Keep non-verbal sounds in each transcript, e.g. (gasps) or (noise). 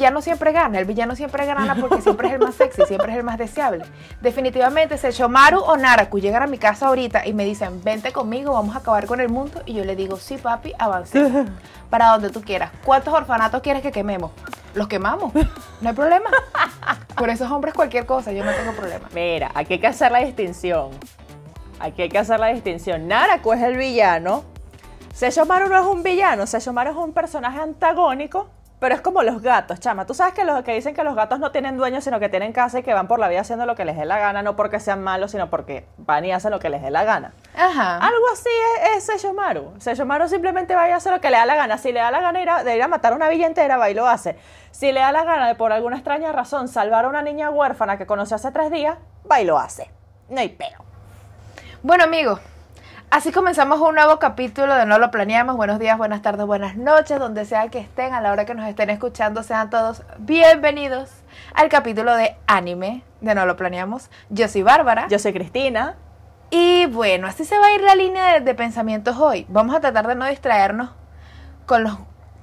villano siempre gana, el villano siempre gana porque siempre es el más sexy, siempre es el más deseable. Definitivamente, si Shomaru o Naraku llegan a mi casa ahorita y me dicen, vente conmigo, vamos a acabar con el mundo, y yo le digo, sí, papi, avancemos. (laughs) Para donde tú quieras. ¿Cuántos orfanatos quieres que quememos? Los quemamos, no hay problema. Por esos hombres cualquier cosa, yo no tengo problema. Mira, aquí hay que hacer la distinción. Aquí hay que hacer la distinción. Naraku es el villano. Sesshomaru no es un villano, Sesshomaru es un personaje antagónico pero es como los gatos, chama. Tú sabes que los que dicen que los gatos no tienen dueños, sino que tienen casa y que van por la vida haciendo lo que les dé la gana, no porque sean malos, sino porque van y hacen lo que les dé la gana. Ajá. Algo así es, es Seishomaru. Seishomaru simplemente va a hacer lo que le da la gana. Si le da la gana de ir a matar a una villa entera, va y lo hace. Si le da la gana de por alguna extraña razón salvar a una niña huérfana que conoció hace tres días, va y lo hace. No hay peo. Bueno, amigos, Así comenzamos un nuevo capítulo de No lo planeamos. Buenos días, buenas tardes, buenas noches, donde sea que estén, a la hora que nos estén escuchando, sean todos bienvenidos al capítulo de anime de No lo planeamos. Yo soy Bárbara. Yo soy Cristina. Y bueno, así se va a ir la línea de, de pensamientos hoy. Vamos a tratar de no distraernos con los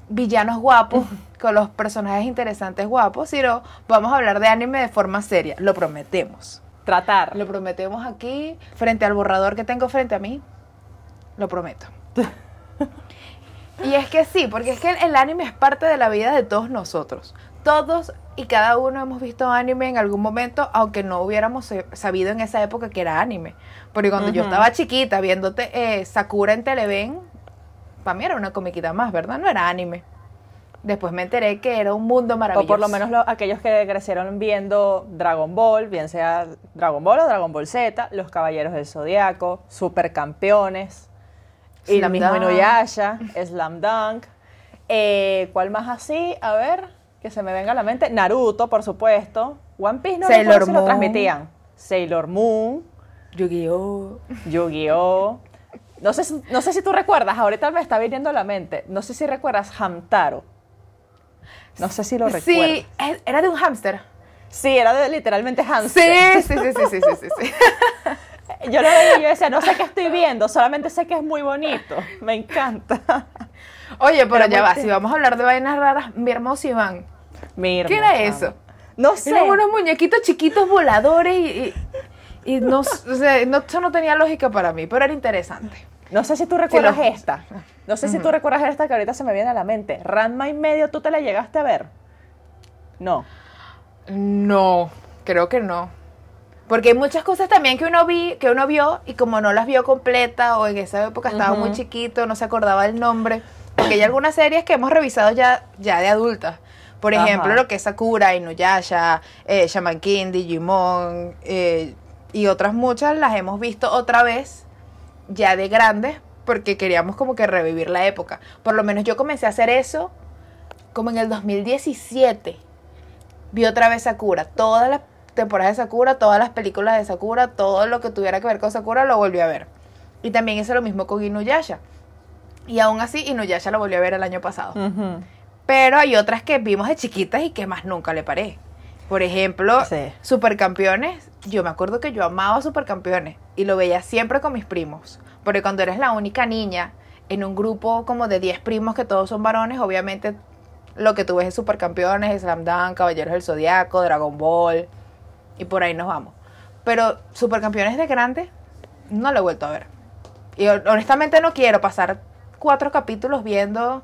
villanos guapos, (laughs) con los personajes interesantes guapos, sino vamos a hablar de anime de forma seria. Lo prometemos. Tratar. Lo prometemos aquí, frente al borrador que tengo frente a mí. Lo prometo. y es que sí, porque es que el, anime es parte de la vida de todos nosotros. Todos y cada uno hemos visto anime en algún momento, aunque no hubiéramos sabido en esa época que era anime. Porque cuando yo estaba chiquita viéndote eh, Sakura en Televen, para mí era una comiquita más, ¿verdad? No era anime. Después me enteré que era un mundo maravilloso. O por lo menos aquellos que crecieron viendo Dragon Ball, bien sea Dragon Ball o Dragon Ball Z, Los Caballeros del Zodiaco, Supercampeones. Y la misma Inuyasha, Slam Dunk. Eh, ¿Cuál más así? A ver, que se me venga a la mente. Naruto, por supuesto. One Piece no Sailor si lo transmitían. Sailor Moon. Yu-Gi-Oh! Yu-Gi-Oh! No sé, no sé si tú recuerdas, ahorita me está viniendo a la mente. No sé si recuerdas Hamtaro. No sé si lo recuerdas. Sí, era de un hámster. Sí, era de literalmente hámster. Sí, sí, sí, sí, sí, sí, sí. (laughs) Yo lo veía y yo decía, no sé qué estoy viendo, solamente sé que es muy bonito. Me encanta. (laughs) Oye, pero, ya va, si vamos a hablar de vainas raras, mi hermoso Iván. Mi ¿Qué era eso? No sé. Eran unos muñequitos chiquitos voladores y, y, no, o sea, no, eso no tenía lógica para mí, pero era interesante. No sé si tú recuerdas esta. No sé si tú recuerdas esta que ahorita se me viene a la mente. Ranma y medio, ¿tú te la llegaste a ver? No. No, creo que no. Porque hay muchas cosas también que uno vi, que uno vio y como no las vio completa o en esa época estaba muy chiquito, no se acordaba el nombre. Porque hay algunas series que hemos revisado ya, ya de adultas. Por ejemplo, lo que es Sakura, Inuyasha, eh, Shaman King, Digimon eh, y otras muchas las hemos visto otra vez ya de grandes porque queríamos como que revivir la época. Por lo menos yo comencé a hacer eso como en el 2017. Vi otra vez Sakura, todas las temporadas de Sakura, todas las películas de Sakura, todo lo que tuviera que ver con Sakura lo volví a ver. Y también hice lo mismo con Inuyasha. Y aún así, Inuyasha lo volví a ver el año pasado. Pero hay otras que vimos de chiquitas y que más nunca le paré. Por ejemplo, Supercampeones. Yo me acuerdo que yo amaba Supercampeones y lo veía siempre con mis primos. Porque cuando eres la única niña en un grupo como de 10 primos que todos son varones, obviamente lo que tú ves es Supercampeones, Slam Dunk, Caballeros del Zodiaco, Dragon Ball, y por ahí nos vamos. Pero Supercampeones de grande no lo he vuelto a ver. Y honestamente no quiero pasar cuatro capítulos viendo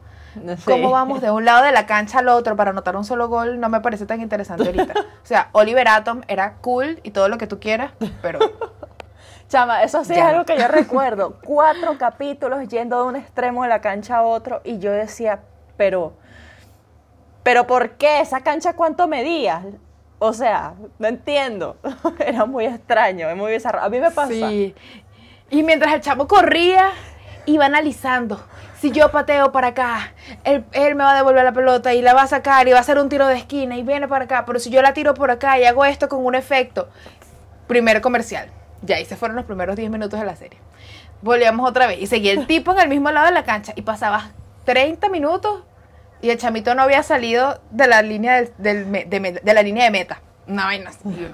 cómo vamos de un lado de la cancha al otro para anotar un solo gol. No me parece tan interesante ahorita. O sea, Oliver Atom era cool y todo lo que tú quieras, pero... (laughs) Chama, eso sí es algo que yo recuerdo. (laughs) Cuatro capítulos yendo de un extremo de la cancha a otro y yo decía, pero... ¿Pero por qué? ¿Esa cancha cuánto medía? O sea, no entiendo. (laughs) Era muy extraño, es muy bizarro. A mí me pasa. Sí. Y mientras el chavo corría, iba analizando. Si yo pateo para acá, él, me va a devolver la pelota y la va a sacar y va a hacer un tiro de esquina y viene para acá. Pero si yo la tiro por acá y hago esto con un efecto. Primer comercial. Ya, y se fueron los primeros 10 minutos de la serie. Volvíamos otra vez y seguía el tipo en el mismo lado de la cancha y pasaba 30 minutos y el chamito no había salido de la línea, del, de, la línea de meta. Una vaina así.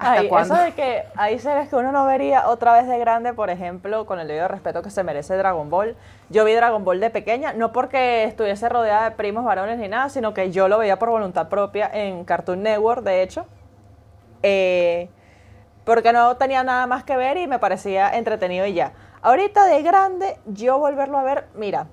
¿Hasta (laughs) Ay, cuándo? Eso de que hay series que uno no vería otra vez de grande, por ejemplo, con el debido respeto que se merece Dragon Ball. Yo vi Dragon Ball de pequeña, no porque estuviese rodeada de primos varones ni nada, sino que yo lo veía por voluntad propia en Cartoon Network, de hecho. Eh, porque no tenía nada más que ver y me parecía entretenido y ya. Ahorita de grande, yo volverlo a ver, mira,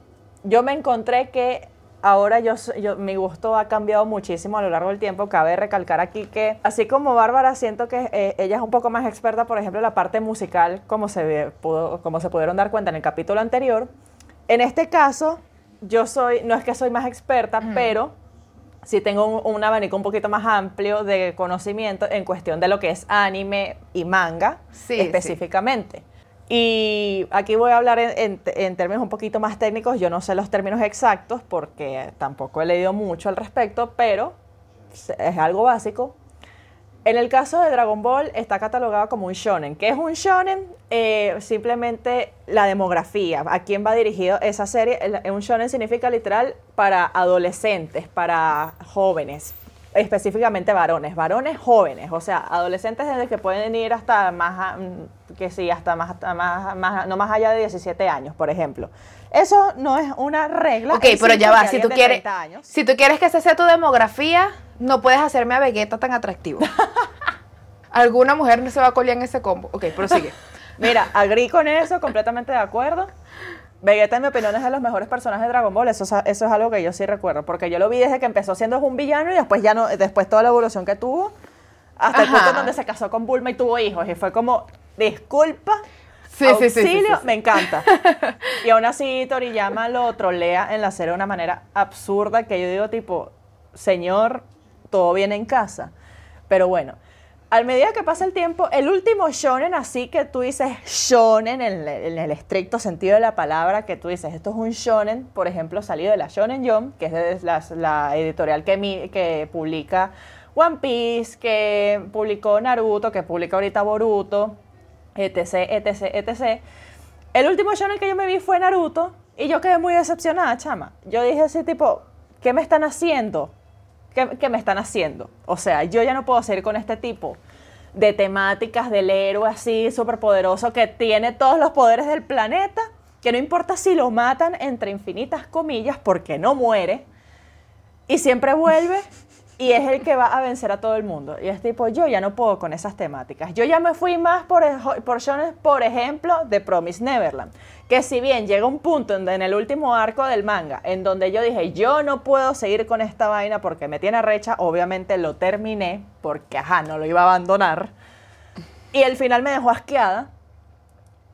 yo me encontré que ahora yo, yo- mi gusto ha cambiado muchísimo a lo largo del tiempo. Cabe recalcar aquí que, así como Bárbara, siento que eh, ella es un poco más experta, por ejemplo, en la parte musical, como se, ve- pudo, como se pudieron dar cuenta en el capítulo anterior. En este caso, yo soy, no es que soy más experta, pero sí tengo un, un abanico un poquito más amplio de conocimiento en cuestión de lo que es anime y manga Sí, sí. Y aquí voy a hablar en, en- en términos un poquito más técnicos. Yo no sé los términos exactos porque tampoco he leído mucho al respecto, pero es algo básico. En el caso de Dragon Ball está catalogado como un shonen. ¿Qué es un shonen? Eh, simplemente la demografía. ¿A quién va dirigido esa serie? Un shonen significa literal para adolescentes, para jóvenes, específicamente varones, varones jóvenes, o sea, adolescentes desde que pueden ir hasta más, a- mm, que sí, hasta más, hasta más, más- no más allá de 17 años, por ejemplo. Eso no es una regla. Ok, pero ya va, si tú quieres, 30 años- si tú quieres que esa sea tu demografía, no puedes hacerme a Vegeta tan atractivo. (laughs) Alguna mujer no se va a colear en ese combo. Ok, prosigue. Mira, agrí con eso, completamente de acuerdo. Vegeta, en mi opinión, es de los mejores personajes de Dragon Ball. Eso, es- eso es algo que yo sí recuerdo. Porque yo lo vi desde que empezó siendo un villano y después ya no, después toda la evolución que tuvo. Hasta el Ajá. punto en donde se casó con Bulma y tuvo hijos. Y fue como, disculpa, Sí, auxilio, sí, sí. me encanta. (laughs) y aún así Toriyama lo trolea en la serie de una manera absurda que yo digo tipo, señor, todo viene en casa. Pero bueno, al medida que pasa el tiempo, el último shonen así que tú dices shonen en el, en el estricto sentido de la palabra, que tú dices, esto es un shonen, por ejemplo, salido de la Shonen Jump, que es la, editorial que, mi- publica One Piece, que publicó Naruto, que publica ahorita Boruto, etc, etc, etc. El último shonen que yo me vi fue Naruto y yo quedé muy decepcionada, chama. Yo dije así tipo, ¿qué me están haciendo? ¿Qué, qué me están haciendo? O sea, yo ya no puedo seguir con este tipo de temáticas del héroe así súper poderoso que tiene todos los poderes del planeta, que no importa si lo matan entre infinitas comillas porque no muere y siempre vuelve y es el que va a vencer a todo el mundo. Y es tipo, yo ya no puedo con esas temáticas. Yo ya me fui más por, por por ejemplo, de Promise Neverland. Que si bien llega un punto en, en el último arco del manga, en donde yo dije, yo no puedo seguir con esta vaina porque me tiene recha, obviamente lo terminé, porque ajá, no lo iba a abandonar. Y el final me dejó asqueada.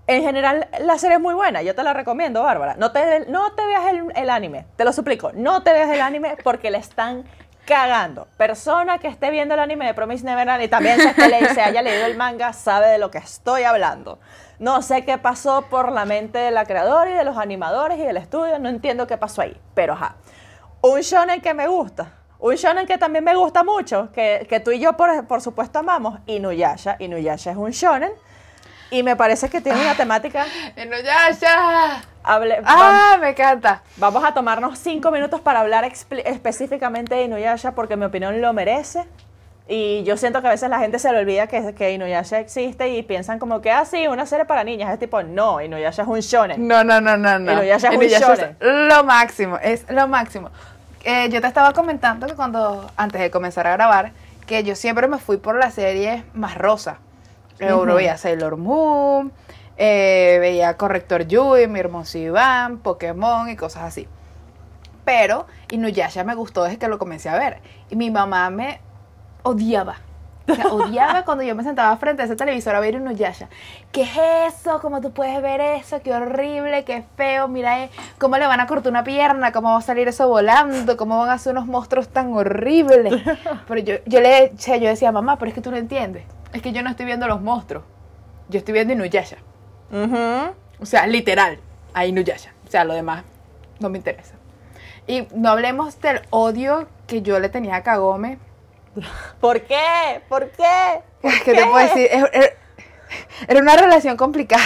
En general, la serie es muy buena, yo te la recomiendo, Bárbara. No te, no te veas el, el anime, te lo suplico, no te veas el anime porque le están cagando. Persona que esté viendo el anime de Promise Neverland y también se, le- se haya leído el manga sabe de lo que estoy hablando. No sé qué pasó por la mente de la creadora y de los animadores y del estudio, no entiendo qué pasó ahí, pero ajá. Un shonen que me gusta, un shonen que también me gusta mucho, que, que tú y yo por, por supuesto amamos, Inuyasha. Inuyasha es un shonen y me parece que tiene una temática... no, ya, ya. hable- Ah, me encanta. Vamos a tomarnos cinco minutos para hablar específicamente de Inuyasha porque mi opinión lo merece. Y yo siento que a veces la gente se le olvida que, que Inuyasha existe y piensan como que, ah, sí, una serie para niñas. Es tipo, no, Inuyasha es un shonen. No, no, no, no, no. Inuyasha es un es shonen. lo máximo, es lo máximo. Eh, yo te estaba comentando que cuando, antes de comenzar a grabar, que yo siempre me fui por las series más rosa. Eh, Uno Ujú. veía Sailor Moon, eh, veía Corrector Yui, Mi Hermoso Iván, Pokémon y cosas así. Pero Inuyasha me gustó desde que lo comencé a ver. Y mi mamá me odiaba. O sea, odiaba (laughs) cuando yo me sentaba frente a ese televisor a ver Inuyasha. ¿Qué es eso? ¿Cómo tú puedes ver eso? Qué horrible, qué feo. Mira eh, cómo le van a cortar una pierna, cómo va a salir eso volando, cómo van a hacer unos monstruos tan horribles. (laughs) Pero yo, yo le yo decía, mamá, pero es que tú no entiendes. Es que yo no estoy viendo los monstruos. Yo estoy viendo Inuyasha. O sea, literal, a Inuyasha. O sea, lo demás no me interesa. Y no hablemos del odio que yo le tenía a Kagome. (laughs) ¿Por qué? ¿Por qué? ¿Por ¿Qué te puedo decir? Era una relación complicada.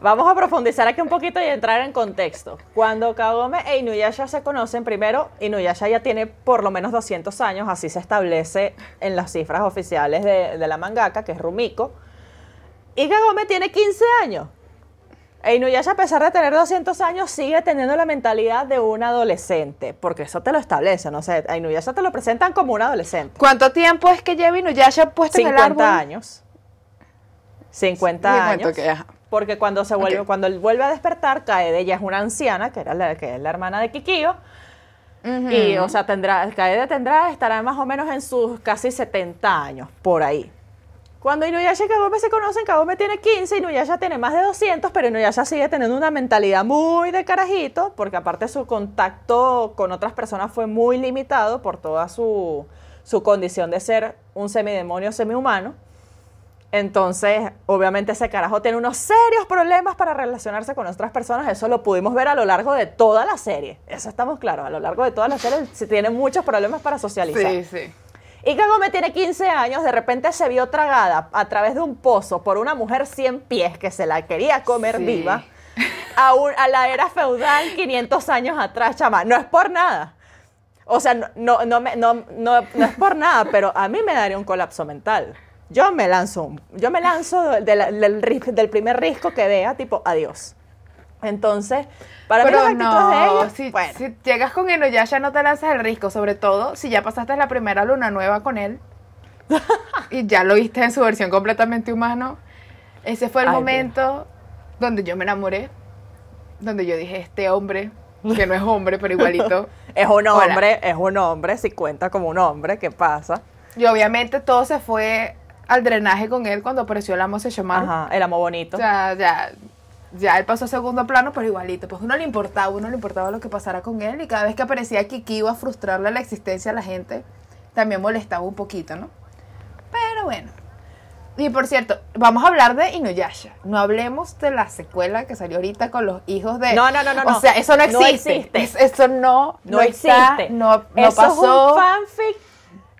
Vamos a profundizar aquí un poquito y entrar en contexto. Cuando Kagome e Inuyasha se conocen, primero, Inuyasha ya tiene por lo menos 200 años, así se establece en las cifras oficiales de, de la mangaka, que es Rumiko. Y Kagome tiene 15 años. E Inuyasha, a pesar de tener 200 años, sigue teniendo la mentalidad de un adolescente, porque eso te lo establece, no sé, a Inuyasha te lo presentan como un adolescente. ¿Cuánto tiempo es que lleva Inuyasha puesto en el árbol? 50 años. 50 Sí, años. cuento que, ajá. Porque cuando se vuelve, Ok. cuando él vuelve a despertar, Kaede ya es una anciana, que era la, que es la hermana de Kikio. Y, o sea, tendrá, Kaede tendrá, estará más o menos en sus casi 70 años, por ahí. Cuando Inuyasha y Kagome se conocen, Kagome tiene 15, Inuyasha tiene más de 200, pero Inuyasha sigue teniendo una mentalidad muy de carajito, porque aparte su contacto con otras personas fue muy limitado por toda su, su condición de ser un semidemonio semihumano. Entonces, obviamente ese carajo tiene unos serios problemas para relacionarse con otras personas. Eso lo pudimos ver a lo largo de toda la serie. Eso estamos claros. A lo largo de toda la serie se tiene muchos problemas para socializar. Sí, sí. Y Kagome tiene 15 años, de repente se vio tragada a través de un pozo por una mujer 100 pies que se la quería comer Sí. viva a, un- a la era feudal 500 años atrás, chama. No es por nada. O sea, no, no, no, no- no es por nada, pero a mí me daría un colapso mental. Yo me lanzo, yo me lanzo de la- del, ris- del primer risco que vea, tipo, adiós. Entonces, para mí Pero las actitudes no, de ella, si, bueno, si llegas con Inuyasha no te lanzas el riesgo, sobre todo si ya pasaste la primera luna nueva con él (laughs) y ya lo viste en su versión completamente humano. Ese fue el Ay, Dios. momento donde yo me enamoré, donde yo dije, este hombre, que no es hombre, pero igualito. (laughs) es un Hola. hombre, es un hombre, si cuenta como un hombre, ¿qué pasa? Y obviamente todo se fue al drenaje con él cuando apareció el amo Sesshomaru. Ajá, el amo bonito. O sea, ya, ya él pasó a segundo plano, pero igualito. Pues uno le importaba, uno le importaba lo que pasara con él. Y cada vez que aparecía Kiki iba a frustrarle la existencia a la gente, también molestaba un poquito, ¿no? Pero bueno. Y por cierto, vamos a hablar de Inuyasha. No hablemos de la secuela que salió ahorita con los hijos de. No, no, no, no, O no. sea, eso no No existe. existe. Es- eso no, no, no existe. está, no, no eso pasó. es un fanfic.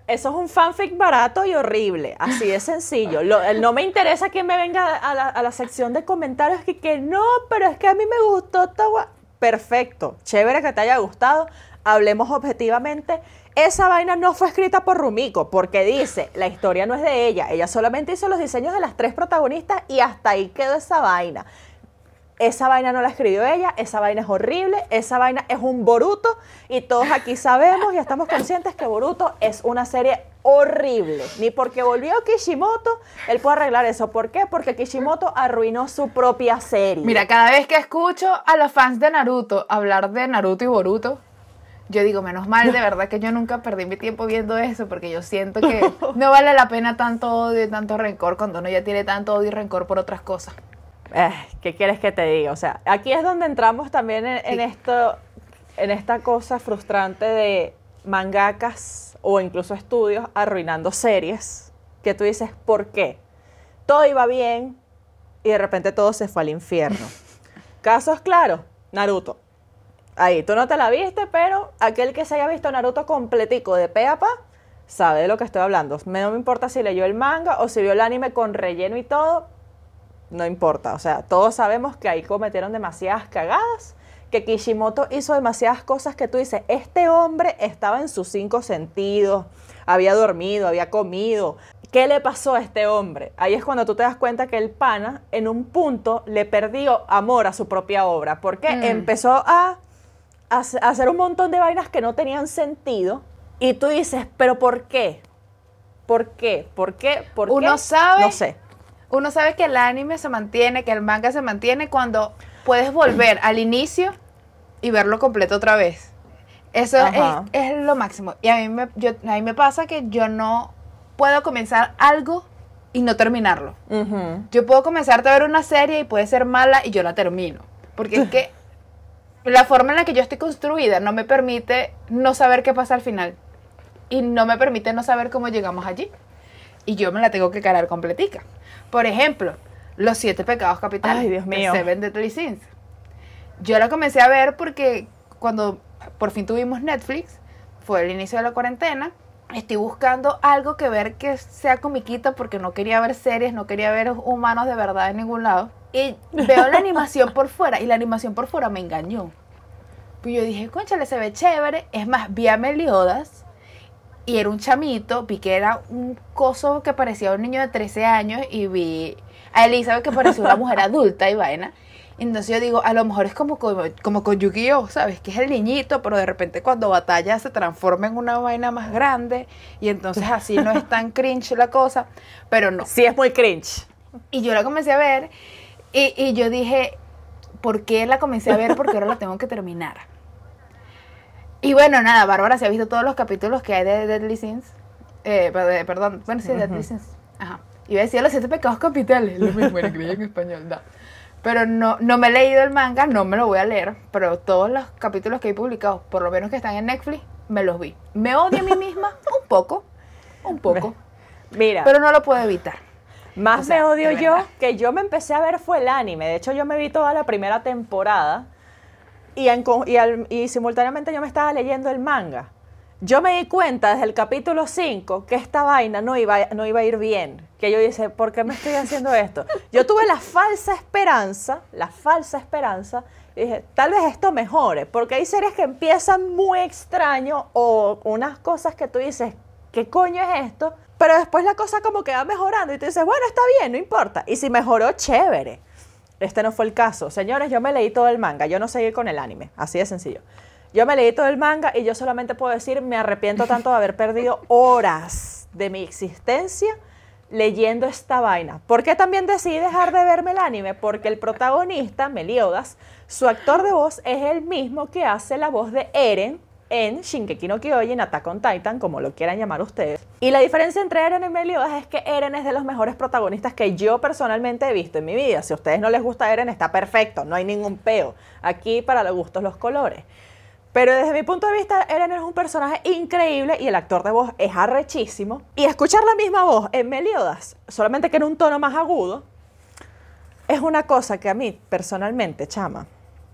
Eso es un fanfic barato y horrible, así de sencillo. No me interesa que me venga a la, sección de comentarios que, no, pero es que a mí me gustó gua-". Perfecto, chévere que te haya gustado. Hablemos objetivamente. Esa vaina no fue escrita por Rumiko, porque dice, la historia no es de ella. Ella solamente hizo los diseños de las tres protagonistas y hasta ahí quedó esa vaina. Esa vaina no la escribió ella, esa vaina es horrible, esa vaina es un Boruto y todos aquí sabemos y estamos conscientes que Boruto es una serie horrible. Ni porque volvió Kishimoto, él puede arreglar eso. ¿Por qué? Porque Kishimoto arruinó su propia serie. Mira, cada vez que escucho a los fans de Naruto hablar de Naruto y Boruto, yo digo, menos mal, de verdad que yo nunca perdí mi tiempo viendo eso, porque yo siento que (laughs) no vale la pena tanto odio y tanto rencor cuando uno ya tiene tanto odio y rencor por otras cosas. Eh, ¿Qué quieres que te diga? O sea, aquí es donde entramos también en, en esto, en esta cosa frustrante de mangakas o incluso estudios arruinando series. Que tú dices, ¿por qué? Todo iba bien y de repente todo se fue al infierno. (laughs) Casos claros, Naruto. Ahí, tú no te la viste, pero aquel que se haya visto Naruto completico de pe a pa, sabe de lo que estoy hablando. No me importa si leyó el manga o si vio el anime con relleno y todo, no importa. O sea, todos sabemos que ahí cometieron demasiadas cagadas, que Kishimoto hizo demasiadas cosas que tú dices, este hombre estaba en sus cinco sentidos, había dormido, había comido. ¿Qué le pasó a este hombre? Ahí es cuando tú te das cuenta que el pana en un punto le perdió amor a su propia obra, porque Mm. empezó a, a hace- a hacer un montón de vainas que no tenían sentido y tú dices, pero ¿por qué? ¿Por qué? ¿Por qué? ¿Por Uno qué? sabe- No sé. Uno sabe que el anime se mantiene, que el manga se mantiene cuando puedes volver al inicio y verlo completo otra vez. Eso es, lo máximo. Y a mí, me, yo- a mí me pasa que yo no puedo comenzar algo y no terminarlo. Yo puedo comenzar a ver una serie y puede ser mala y yo la termino. Porque es que (laughs) la forma en la que yo estoy construida no me permite no saber qué pasa al final. Y no me permite no saber cómo llegamos allí. Y yo me la tengo que calar completica. Por ejemplo, Los Siete Pecados Capitales. Ay, Dios de mío. Seven Deadly Sins. Yo la comencé a ver porque cuando por fin tuvimos Netflix, fue el inicio de la cuarentena, estoy buscando algo que ver que sea comiquita porque no quería ver series, no quería ver humanos de verdad en ningún lado. Y veo la animación por fuera y la animación por fuera me engañó. Pues yo dije, conchale, se ve chévere. Es más, vi a Meliodas y era un chamito, vi que era un coso que parecía un niño de 13 años y vi a Elizabeth que parecía una mujer (laughs) adulta y vaina. Entonces yo digo, a lo mejor es como, como, como con Yu-Gi-Oh, ¿sabes? Que es el niñito, pero de repente cuando batalla se transforma en una vaina más grande y entonces así no es tan cringe la cosa, pero no. Sí es muy cringe. Y yo la comencé a ver y, y yo dije, ¿por qué la comencé a ver? Porque ahora la tengo que terminar. Y bueno, nada, Bárbara se ha visto todos los capítulos que hay de Deadly Sins. Eh, perdón, bueno, sí, Deadly Sins. Ajá. Iba a decir los siete pecados capitales, lo mismo en en español, no. Pero no, no me he leído el manga, no me lo voy a leer, pero todos los capítulos que he publicado, por lo menos que están en Netflix, me los vi. Me odio a mí misma (laughs) un poco, un poco, Mira, pero no lo puedo evitar. más o sea, me odio yo que yo me empecé a ver fue el anime. De hecho, yo me vi toda la primera temporada y, simultáneamente yo me estaba leyendo el manga. Yo me di cuenta desde el capítulo 5 que esta vaina no iba, no iba a ir bien. Que yo dije, ¿por qué me estoy haciendo esto? Yo tuve la falsa esperanza, la falsa esperanza, y dije, tal vez esto mejore, porque hay series que empiezan muy extraño o unas cosas que tú dices, ¿qué coño es esto? Pero después la cosa como que va mejorando y tú dices, bueno, está bien, no importa. Y si mejoró, chévere. Este no fue el caso. Señores, yo me leí todo el manga, yo no seguí con el anime, así de sencillo. Yo me leí todo el manga y yo solamente puedo decir, me arrepiento tanto de haber perdido (laughs) horas de mi existencia leyendo esta vaina. ¿Por qué también decidí dejar de verme el anime? Porque el protagonista, Meliodas, su actor de voz es el mismo que hace la voz de Eren en Shinkeki no Kyojin, Attack on Titan, como lo quieran llamar ustedes. Y la diferencia entre Eren y Meliodas es que Eren es de los mejores protagonistas que yo personalmente he visto en mi vida. Si a ustedes no les gusta Eren, está perfecto, no hay ningún peo. Aquí para los gustos los colores. Pero desde mi punto de vista, Eren es un personaje increíble y el actor de voz es arrechísimo. Y escuchar la misma voz en Meliodas, solamente que en un tono más agudo, es una cosa que a mí, personalmente, chama,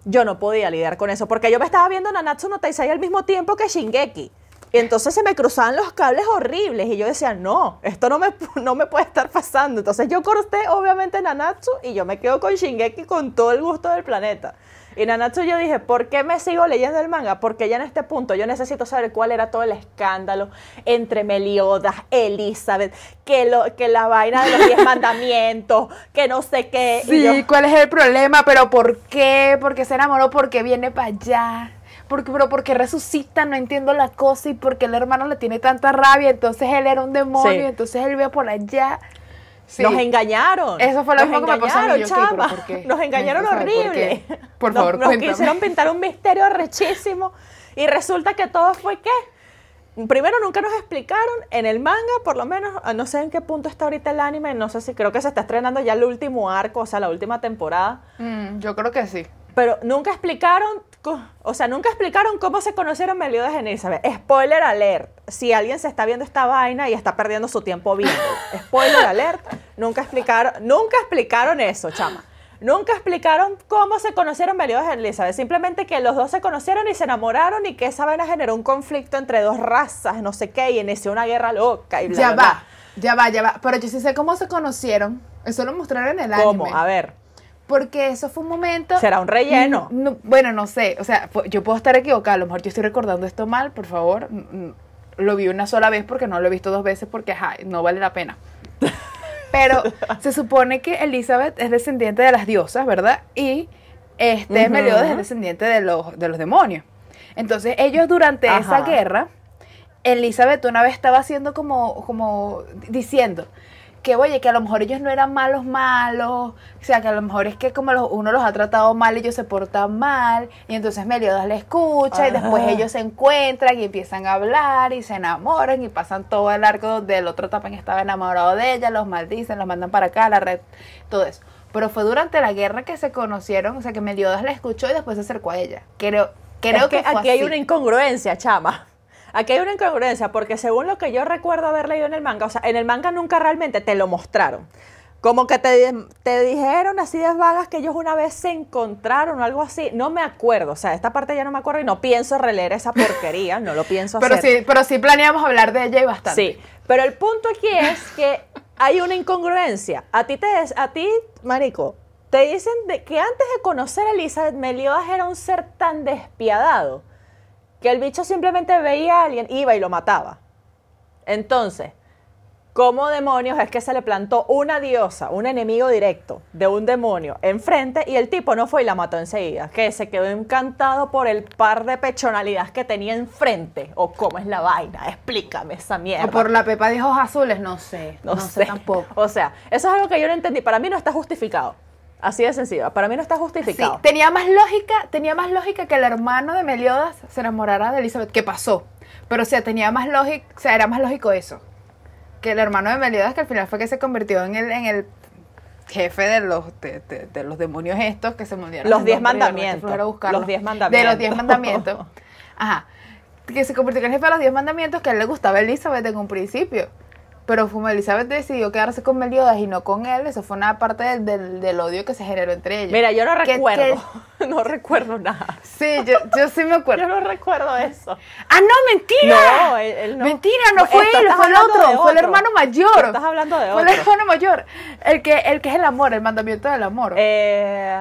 yo no podía lidiar con eso. Porque yo me estaba viendo Nanatsu no Taizai al mismo tiempo que Shingeki. Y entonces se me cruzaban los cables horribles y yo decía, no, esto no me, no me puede estar pasando. Entonces yo corté obviamente Nanatsu y yo me quedo con Shingeki con todo el gusto del planeta. Y Nanatsu yo dije, ¿por qué me sigo leyendo el manga? Porque ya en este punto yo necesito saber cuál era todo el escándalo entre Meliodas, Elizabeth, que, lo, que la vaina de los diez (laughs) mandamientos, que no sé qué. Y Sí, yo- ¿cuál es el problema? ¿Pero por qué? ¿Por qué se enamoró? ¿Por qué viene para allá? Porque, pero ¿por qué resucita? No entiendo la cosa y por qué el hermano le tiene tanta rabia. Entonces él era un demonio, Sí. entonces él ve por allá. Sí. Nos engañaron. Eso fue lo mismo que me pasó a mí, engañaron, yo, ¿qué? ¿Pero chama. por qué? Nos engañaron por horrible. Por Nos- favor, nos, quisieron pintar un misterio arrechísimo y resulta que todo fue qué. Primero nunca nos explicaron en el manga, por lo menos, ah, no sé en qué punto está ahorita el anime, no sé si creo que se está estrenando ya el último arco, o sea, la última temporada. Mm, yo creo que sí. Pero nunca explicaron, o sea, nunca explicaron cómo se conocieron Meliodas y Elizabeth. Spoiler alert. Si alguien se está viendo esta vaina y está perdiendo su tiempo viendo. Spoiler alert. Nunca explicaron, nunca explicaron eso, chama. Nunca explicaron cómo se conocieron Meliodas y Elizabeth. Simplemente que los dos se conocieron y se enamoraron y que esa vaina generó un conflicto entre dos razas, no sé qué, y inició una guerra loca y bla, ya bla, bla. va, ya va, ya va. Pero yo sí sé cómo se conocieron. Eso lo mostraron en el ¿Cómo? anime. A ver. Porque eso fue un momento. ¿Será un relleno? No, no, bueno, no sé. O sea, yo puedo estar equivocada. A lo mejor yo estoy recordando esto mal, por favor. Mm, mm, Lo vi una sola vez porque no lo he visto dos veces porque ajá, no vale la pena. (laughs) Pero (laughs) se supone que Elizabeth es descendiente de las diosas, ¿verdad? Y este Ujú. Meliodas es descendiente de los, de los demonios. Entonces, ellos durante esa guerra, Elizabeth una vez estaba haciendo como, como diciendo que, oye, que a lo mejor ellos no eran malos, malos, o sea, que a lo mejor es que como los- uno los ha tratado mal, ellos se portan mal, y entonces Meliodas le escucha, y después ellos se encuentran y empiezan a hablar, y se enamoran, y pasan todo el arco donde el otro también estaba enamorado de ella, los maldicen, los mandan para acá, la red, todo eso. Pero fue durante la guerra que se conocieron, o sea, que Meliodas la escuchó y después se acercó a ella. Creo, creo es que, fue aquí hay una incongruencia, chama. Aquí hay una incongruencia, porque según lo que yo recuerdo haber leído en el manga, o sea, en el manga nunca realmente te lo mostraron. Como que te, te dijeron así de vagas que ellos una vez se encontraron o algo así. No me acuerdo. O sea, esta parte ya no me acuerdo y no pienso releer esa porquería. no lo pienso Pero hacer. sí, pero sí planeamos hablar de ella y bastante. Sí, pero el punto aquí es que hay una incongruencia. A ti, te, a ti marico, te dicen de que antes de conocer a Elizabeth Meliodas era un ser tan despiadado que el bicho simplemente veía a alguien, iba y lo mataba. Entonces, ¿cómo demonios es que se le plantó una diosa, un enemigo directo de un demonio enfrente y el tipo no fue y la mató enseguida? Que se quedó encantado por el par de pechonalidades que tenía enfrente. ¿O cómo es la vaina? Explícame esa mierda. O por la pepa de ojos azules, no sé. No, sé. tampoco. O sea, eso es algo que yo no entendí. Para mí no está justificado. Así de sencillo. Para mí no está Sí, justificado. tenía más lógica, tenía más lógica que el hermano de Meliodas se enamorara de Elizabeth, que pasó. Pero o sea, tenía más lógica, o sea, era más lógico eso. Que el hermano de Meliodas, que al final fue que se convirtió en el, en el jefe de los, de, de- de los demonios estos que se murieron. Los diez mandamientos. Los diez De mandamientos. los diez mandamientos. (laughs) Ajá. Que se convirtió en el jefe de los diez mandamientos que a él le gustaba Elizabeth en un principio. Pero como Elizabeth decidió quedarse con Meliodas y no con él, eso fue una parte del, del- del odio que se generó entre ellos. Mira, yo no Que- recuerdo. (laughs) No recuerdo nada. Sí, yo, yo sí me acuerdo. (laughs) Yo no recuerdo eso. ¡Ah, no, mentira! No, él, él no. Mentira, no fue él, fue el otro, fue el hermano mayor. Estás hablando de Fue el otro. hermano mayor. El que, el que es el amor, el mandamiento del amor. Eh,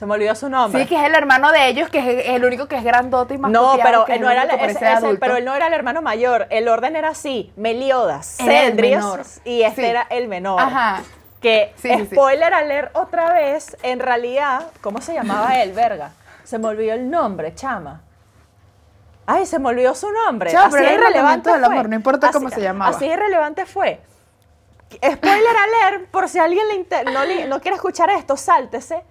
se me olvidó su nombre. sí, que es el hermano de ellos, que es el único que es grandote y más No, pero él no el era ese- ese- adulto. pero él no era el hermano mayor. El orden era así: Meliodas, el menor. y este Sí. era el menor. Ajá. Que, Sí, sí, sí. spoiler alert otra vez, en realidad, ¿cómo se llamaba él, (laughs) verga? Se me olvidó el nombre, chama. Ay, se me olvidó su nombre. Chama, así pero el irrelevante del amor, no importa cómo se llamaba. Así irrelevante fue. Spoiler alert, por si alguien le inter- no, no quiere escuchar esto, sáltese.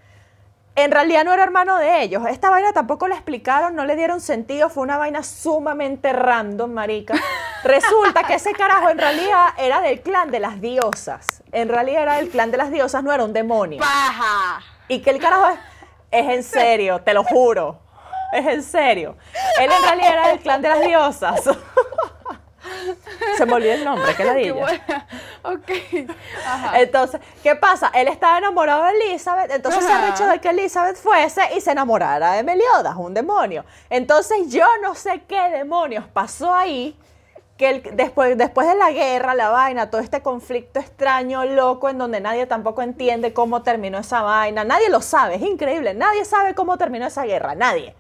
En realidad no era hermano de ellos. Esta vaina tampoco la explicaron, no le dieron sentido. Fue una vaina sumamente random, marica. (laughs) Resulta que ese carajo en realidad era del clan de las diosas. En realidad era del clan de las diosas, no era un demonio. ¡Paja! Y que el carajo es, es en serio, te lo juro. Es en serio. Él en realidad era del clan de las diosas. (laughs) Se me olvidó el nombre, (laughs) ¡Qué ladilla. buena! Ok. Ajá. Entonces, ¿qué pasa? Él estaba enamorado de Elizabeth, entonces se Ajá. arrechó de que Elizabeth fuese y se enamorara de Meliodas, un demonio. Entonces, yo no sé qué demonios pasó ahí, que el- después, después de la guerra, la vaina, todo este conflicto extraño, loco, en donde nadie tampoco entiende cómo terminó esa vaina, nadie lo sabe, es increíble, nadie sabe cómo terminó esa guerra, nadie.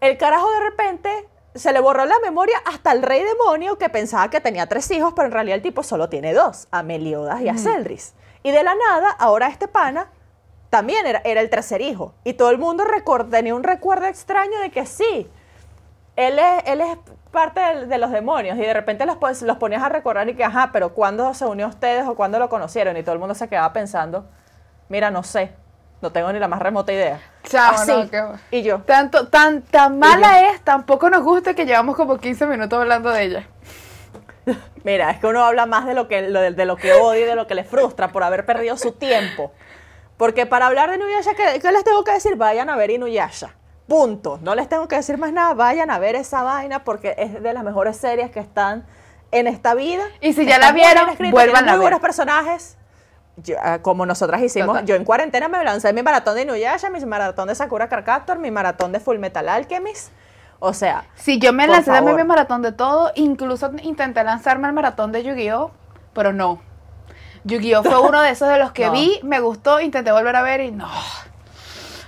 El carajo de repente se le borró la memoria hasta el rey demonio que pensaba que tenía tres hijos, pero en realidad el tipo solo tiene dos, a Meliodas y a Celdris. Y de la nada, ahora este pana también era, era el tercer hijo. Y todo el mundo tenía un recuerdo extraño de que sí, él es, él es parte de, los demonios. Y de repente los, pues, los ponías a recordar y que, ajá, pero ¿cuándo se unió a ustedes o cuándo lo conocieron? Y todo el mundo se quedaba pensando, mira, no sé, no tengo ni la más remota idea. Chao, Así. no, qué va. Y yo, Tanto, tan, tan mala es, tampoco nos gusta que llevamos como 15 minutos hablando de ella. (laughs) Mira, es que uno habla más de lo que, de, lo que odia y de lo que le frustra por haber perdido su tiempo. Porque para hablar de Inuyasha, ¿qué, qué les tengo que decir? Vayan a ver Inuyasha. Punto. No les tengo que decir más nada. Vayan a ver esa vaina porque es de las mejores series que están en esta vida. Y si ya la muy vieron, tiene a muy ver. buenos personajes. Yo, ah, como nosotras hicimos, Total. yo en cuarentena me lancé mi maratón de Inuyasha, mi maratón de Sakura Card Captor, mi maratón de Full Metal Alchemist. O sea, Sí, yo me lancé también mi maratón de todo, incluso intenté lanzarme al maratón de Yu-Gi-Oh, pero no. Yu-Gi-Oh fue uno de esos de los que (laughs) No. vi, me gustó, intenté volver a ver y no.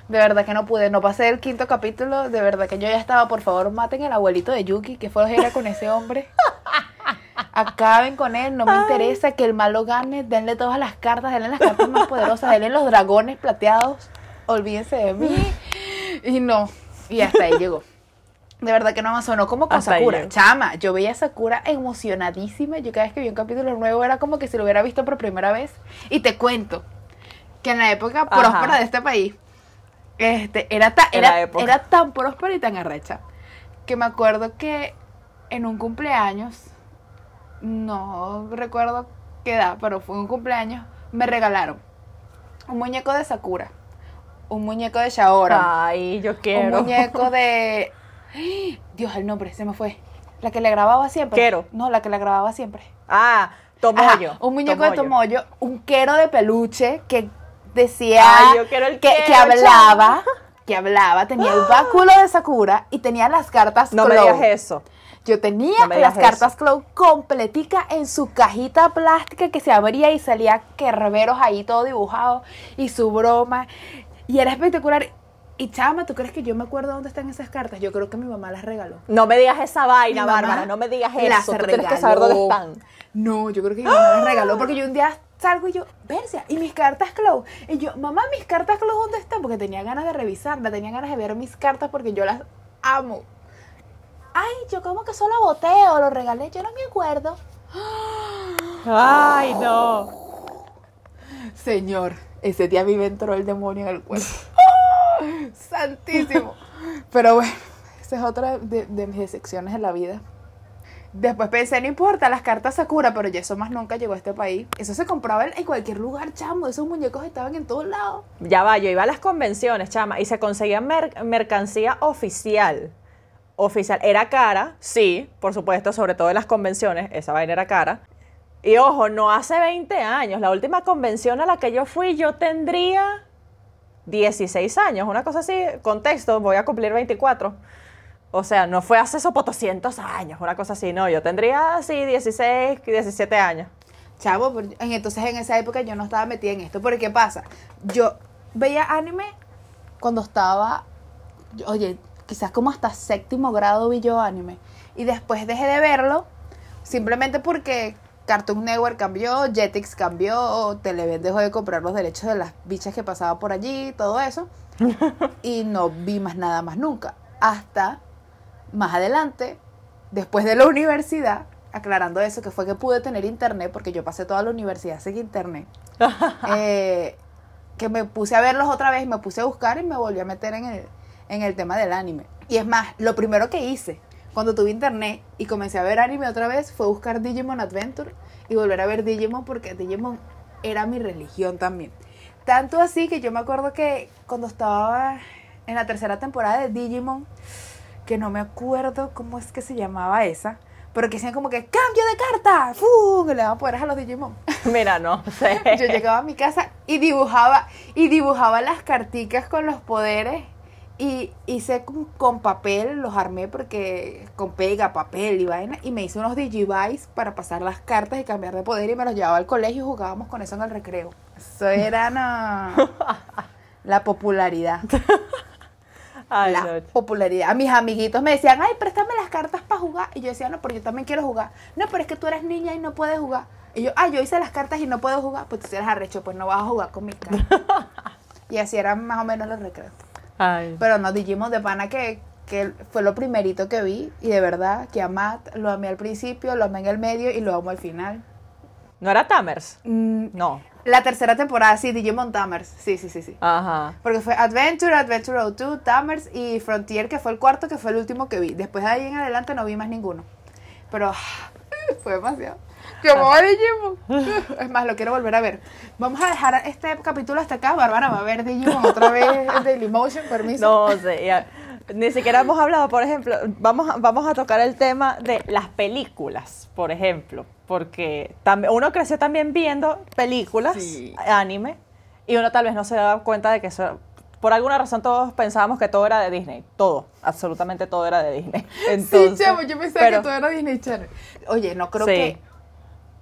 De verdad que no pude, no pasé el quinto capítulo, de verdad que yo ya estaba, por favor, maten al abuelito de Yuki, que fue era con ese hombre. (laughs) Acaben con él, no me interesa que el malo gane, denle todas las cartas, denle las cartas más poderosas, denle los dragones plateados, olvídense de mí. Y no, y hasta ahí llegó. De verdad que no me sonó como con Hasta Sakura. Chama, yo veía a Sakura emocionadísima. Yo cada vez que vi un capítulo nuevo era como que si lo hubiera visto por primera vez. Y te cuento que en la época Ajá. próspera de este país, este, era, ta- era, era tan próspera y tan arrecha que me acuerdo que en un cumpleaños, no recuerdo qué edad, pero fue un cumpleaños, me regalaron un muñeco de Sakura, un muñeco de Shaoran, ay, yo un quiero. muñeco de... (laughs) Dios, el nombre, se me fue. La que le grababa siempre. Quero. No, la que la grababa siempre. Ah, Tomoyo. Ajá, un muñeco de Tomoyo. Un quero de peluche que decía Ay, yo quiero el que, quero, que hablaba, que hablaba, tenía el (gasps) báculo de Sakura y tenía las cartas No me digas eso. Yo tenía No las cartas Clow completica en su cajita plástica que se abría y salía Kerberos ahí todo dibujado y su broma. Y era espectacular. Y chama, ¿tú crees que yo me acuerdo dónde están esas cartas? Yo creo que mi mamá las regaló. No me digas esa vaina, Bárbara. No me digas las eso. Tú tienes que saber dónde regaló. están. No, yo creo que mi mamá las regaló porque yo un día salgo y yo, Persia, ¿y mis cartas Clow? Y yo, mamá, ¿mis cartas Clow dónde están? Porque tenía ganas de revisarlas, tenía ganas de ver mis cartas porque yo las amo. Ay, yo como que solo boteo, lo regalé, yo no me acuerdo. Ay, no. Señor, ese día a mí me entró el demonio en el cuerpo. (laughs) (laughs) Santísimo. Pero bueno, esa es otra de, de mis decepciones en la vida. Después pensé, no importa, las cartas Sakura, pero ya eso más nunca llegó a este país. Eso se compraba en en cualquier lugar, chamo. Esos muñecos estaban en todos lados. Ya va, yo iba a las convenciones, chama, y se conseguía mer- mercancía oficial. Oficial. Era cara, sí, por supuesto, sobre todo en las convenciones, esa vaina era cara. Y ojo, no hace 20 años. La última convención a la que yo fui, yo tendría 16 años, una cosa así. Contexto, voy a cumplir 24. O sea, no fue hace eso por 200 años, una cosa así. No, yo tendría así 16, 17 años. Chavo, entonces en esa época yo no estaba metida en esto. Porque ¿qué pasa? Yo veía anime cuando estaba, oye, quizás como hasta séptimo grado vi yo anime. Y después dejé de verlo simplemente porque Cartoon Network cambió, Jetix cambió, Televen dejó de comprar los derechos de las bichas que pasaban por allí, todo eso. (laughs) y no vi más nada más nunca. Hasta más adelante, después de la universidad, aclarando eso, que fue que pude tener internet, porque yo pasé toda la universidad sin internet, (laughs) eh, que me puse a verlos otra vez, me puse a buscar y me volví a meter en el, en el tema del anime. Y es más, lo primero que hice cuando tuve internet y comencé a ver anime otra vez fue buscar Digimon Adventure y volver a ver Digimon porque Digimon era mi religión también. Tanto así que yo me acuerdo que cuando estaba en la tercera temporada de Digimon, que no me acuerdo cómo es que se llamaba esa, pero que decían como que cambio de carta, ¡Fu! le daban poderes a los Digimon. (laughs) Mira, no sé. Yo llegaba a mi casa y dibujaba, y dibujaba las carticas con los poderes. Y hice con, con papel, los armé porque con pega, papel y vaina. Y me hice unos Digivice para pasar las cartas y cambiar de poder. Y me los llevaba al colegio y jugábamos con eso en el recreo. Eso era no, (laughs) la popularidad. (laughs) Ay, la no. popularidad. A mis amiguitos me decían, ay, préstame las cartas para jugar. Y yo decía, no, pero yo también quiero jugar. No, pero es que tú eres niña y no puedes jugar. Y yo, ay, yo hice las cartas y no puedo jugar. Pues tú eres arrecho, pues no vas a jugar con mis cartas. (laughs) y así eran más o menos los recreos. Ay. Pero no, Digimon de pana que, que fue lo primerito que vi. Y de verdad que a Matt lo amé al principio, lo amé en el medio y lo amo al final. ¿No era Tamers? Mm, No. la tercera temporada, sí, Digimon Tamers. Sí, sí, sí, sí. Ajá. Porque fue Adventure, Adventure O2, Tamers y Frontier, que fue el cuarto, que fue el último que vi. Después de ahí en adelante no vi más ninguno. Pero (laughs) fue demasiado. A Digimon. (laughs) Es más, lo quiero volver a ver. Vamos a dejar este capítulo hasta acá. Bárbara va a ver Digimon otra vez (laughs) en Dailymotion, permiso. No sé, ya. Ni siquiera hemos hablado, por ejemplo, vamos, a- vamos a tocar el tema de las películas, por ejemplo, porque también, uno creció también viendo películas, Sí. anime, y uno tal vez no se daba cuenta de que eso, por alguna razón todos pensábamos que todo era de Disney, todo, absolutamente todo era de Disney. (laughs) Entonces, sí, chamo, yo pensaba pero- que todo era Disney Channel. Oye, no creo Sí. que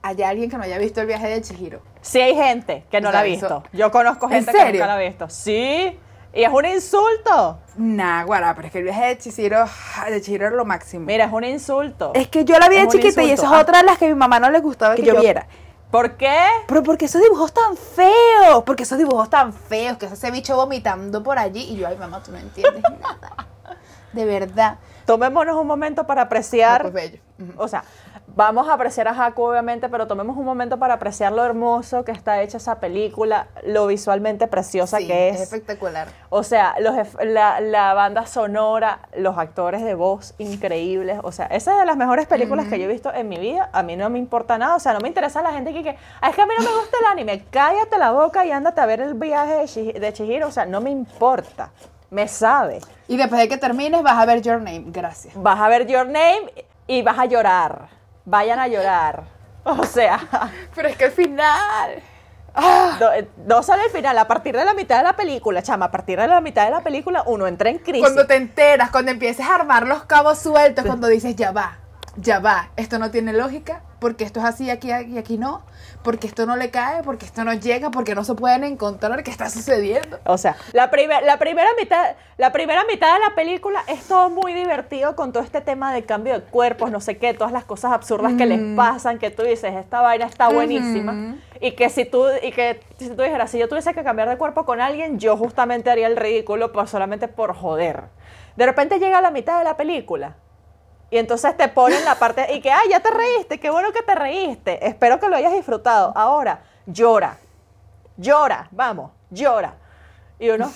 haya alguien que no haya visto el viaje de Chihiro. Sí hay gente que no O la ha sea, visto. eso- Yo conozco ¿En gente que nunca la ha visto. Sí, y es un insulto. Nah, guara, pero es que el viaje de Chihiro, de Chihiro era lo máximo. Mira, es un insulto. Es que yo la vi Es de chiquita y esa es otra de las que a mi mamá no le gustaba que, Que yo yo- viera. ¿Por qué? Pero porque esos dibujos tan feos, porque esos dibujos tan feos, que es ese bicho vomitando por allí y yo, ay mamá, tú no entiendes nada. De verdad. Tomémonos un momento para apreciar. Bello. O sea, vamos a apreciar a Haku, obviamente, pero tomemos un momento para apreciar lo hermoso que está hecha esa película, lo visualmente preciosa Sí, que es es. espectacular. O sea, los la, la banda sonora, los actores de voz increíbles. O sea, esa es de las mejores películas que yo he visto en mi vida. A mí no me importa nada. O sea, no me interesa la gente que, que "Ah, es que a mí no me gusta el anime. Cállate la boca y ándate a ver el viaje de Chihiro. O sea, no me importa. Me sabe. Y después de que termines vas a ver Your Name. Gracias. Vas a ver Your Name y vas a llorar. Vayan a llorar. O sea, (laughs) Pero es que al final. no, eh, no sale el final. A partir de la mitad de la película, chama, a partir de la mitad de la película, uno entra en crisis. Cuando te enteras, cuando empiezas a armar los cabos sueltos, cuando dices, ya va, ya va, esto no tiene lógica, porque esto es así aquí y aquí no, porque esto no le cae, porque esto no llega, porque no se pueden encontrar, ¿qué está sucediendo? O sea, la, primer- la, primera mitad, la primera mitad de la película es todo muy divertido con todo este tema de cambio de cuerpos, no sé qué, todas las cosas absurdas que les pasan, que tú dices, esta vaina está buenísima. Y que si tú, y que si tú dijeras, si yo tuviese que cambiar de cuerpo con alguien, yo justamente haría el ridículo pues, solamente por joder. De repente llega la mitad de la película. Y entonces te ponen la parte y que, ay, ya te reíste, qué bueno que te reíste. Espero que lo hayas disfrutado. Ahora, llora. Llora, vamos, llora. Y uno.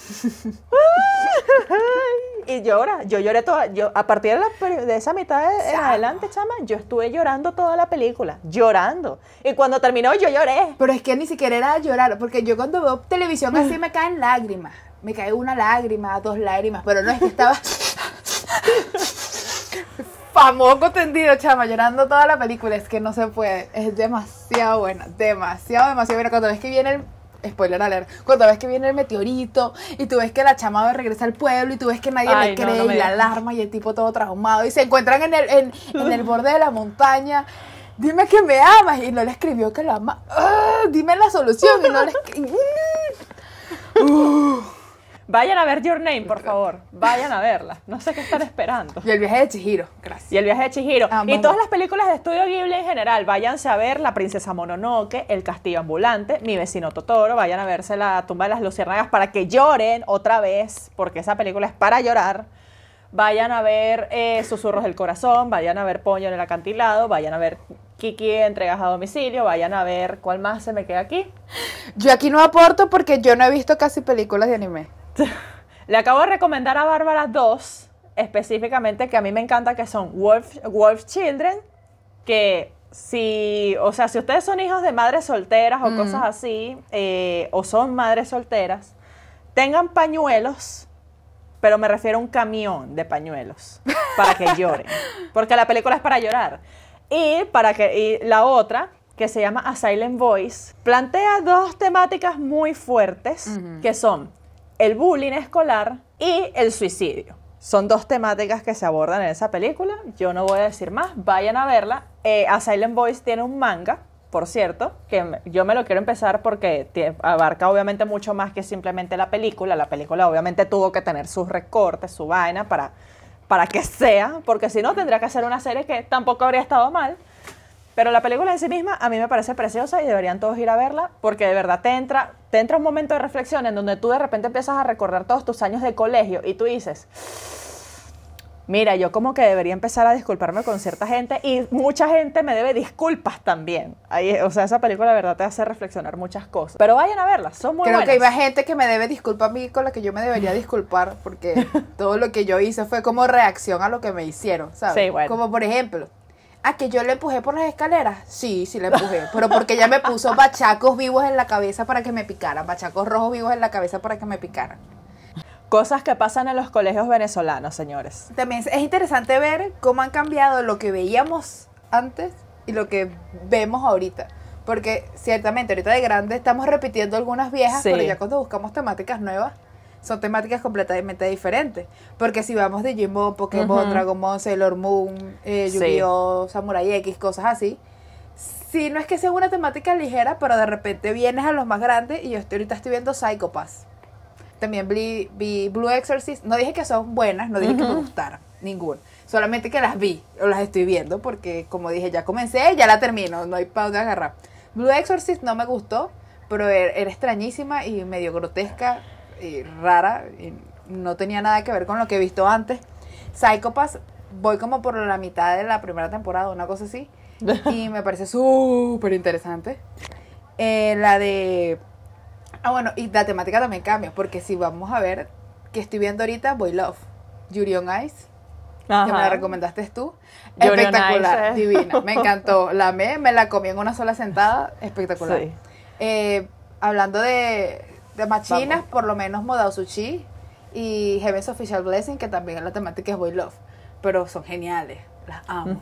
y llora. Yo lloré toda. Yo, a partir de, la peri- de esa mitad de- en adelante, chama, yo estuve llorando toda la película. Llorando. Y cuando terminó, yo lloré. Pero es que ni siquiera era llorar, porque yo cuando veo televisión así me caen lágrimas. Me cae una lágrima, dos lágrimas, pero no es que estaba (laughs) famoso tendido, chama, llorando toda la película. Es que no se puede. Es demasiado buena, demasiado, demasiado buena. Cuando ves que viene el. Spoiler alert. Cuando ves que viene el meteorito y tú ves que la chama regresa al pueblo y tú ves que nadie Ay, le cree no me y la alarma y el tipo todo traumado y se encuentran en el, en, en el borde de la montaña. Dime que me amas y no le escribió que lo ama. Ah, dime la solución y no le escribió. (laughs) Vayan a ver Your Name, por (laughs) favor. Vayan a verla. No sé qué están esperando. Y el viaje de Chihiro, gracias. Y el viaje de Chihiro. Amo. Y todas las películas de estudio Ghibli en general. Váyanse a ver La Princesa Mononoke, El Castillo Ambulante, Mi Vecino Totoro. Vayan a verse La Tumba de las Luciérnagas para que lloren otra vez, porque esa película es para llorar. Vayan a ver eh, Susurros del Corazón, vayan a ver Pollo en el Acantilado, vayan a ver Kiki Entregas a Domicilio, vayan a ver, ¿cuál más se me queda aquí? Yo aquí no aporto porque yo no he visto casi películas de anime. Le acabo de recomendar a Bárbara dos, específicamente que a mí me encanta, que son Wolf, Wolf Children, que si, o sea, si ustedes son hijos de madres solteras o cosas así, eh, o son madres solteras, tengan pañuelos, pero me refiero a un camión de pañuelos para que (laughs) lloren, porque la película es para llorar. Y para que y la otra que se llama A Silent Voice plantea dos temáticas muy fuertes que son el bullying escolar y el suicidio. Son dos temáticas que se abordan en esa película. Yo no voy a decir más. Vayan a verla. Eh, A Silent Voice tiene un manga, por cierto, que yo me lo quiero empezar porque abarca obviamente mucho más que simplemente la película. La película obviamente tuvo que tener sus recortes, su vaina para, para que sea, porque si no tendría que hacer una serie que tampoco habría estado mal. Pero la película en sí misma a mí me parece preciosa y deberían todos ir a verla porque de verdad te entra, te entra un momento de reflexión en donde tú de repente empiezas a recordar todos tus años de colegio y tú dices, mira, yo como que debería empezar a disculparme con cierta gente y mucha gente me debe disculpas también. Ahí, o sea, esa película de verdad te hace reflexionar muchas cosas. Pero vayan a verla, son muy Creo buenas. que iba gente que me debe disculpas a mí con la que yo me debería (laughs) disculpar porque todo lo que yo hice fue como reacción a lo que me hicieron, ¿sabes? Sí, bueno. Como por ejemplo, a que yo le empujé por las escaleras. Sí, sí le empujé, pero porque ella me puso bachacos vivos en la cabeza para que me picaran, bachacos rojos vivos en la cabeza para que me picaran. Cosas que pasan en los colegios venezolanos, señores. También es interesante ver cómo han cambiado lo que veíamos antes y lo que vemos ahorita. Porque ciertamente ahorita de grande estamos repitiendo algunas viejas, Sí. pero ya cuando buscamos temáticas nuevas, son temáticas completamente diferentes. Porque si vamos de Digimon, Pokémon, Ujú. Dragon Ball, Sailor Moon, eh, Sí. Yu-Gi-Oh!, Samurai X, cosas así. Sí, no es que sea una temática ligera, pero de repente vienes a los más grandes y yo estoy, ahorita estoy viendo Psycho Pass. También vi, vi Blue Exorcist. No dije que son buenas, no dije que me gustaran, ninguna. Solamente que las vi o las estoy viendo porque, como dije, ya comencé, ya la termino, no hay para dónde agarrar. Blue Exorcist no me gustó, pero era, era extrañísima y medio grotesca y rara. No tenía nada que ver con lo que he visto antes. Psycho Pass, voy como por la mitad de la primera temporada, una cosa así. (laughs) Y me parece súper interesante. Eh, la de Ah, bueno, y la temática también cambia, porque si vamos a ver, que estoy viendo ahorita, Boy Love, Yuri on Ice, que me la Ajá. recomendaste tú. Yuri espectacular, Ice, eh. divina, me (laughs) encantó. La amé, me la comí en una sola sentada, espectacular. Sí. Eh, hablando de, de machinas, por lo menos Modao Sushi y Heaven's Official Blessing, que también la temática es Boy Love, pero son geniales, las amo.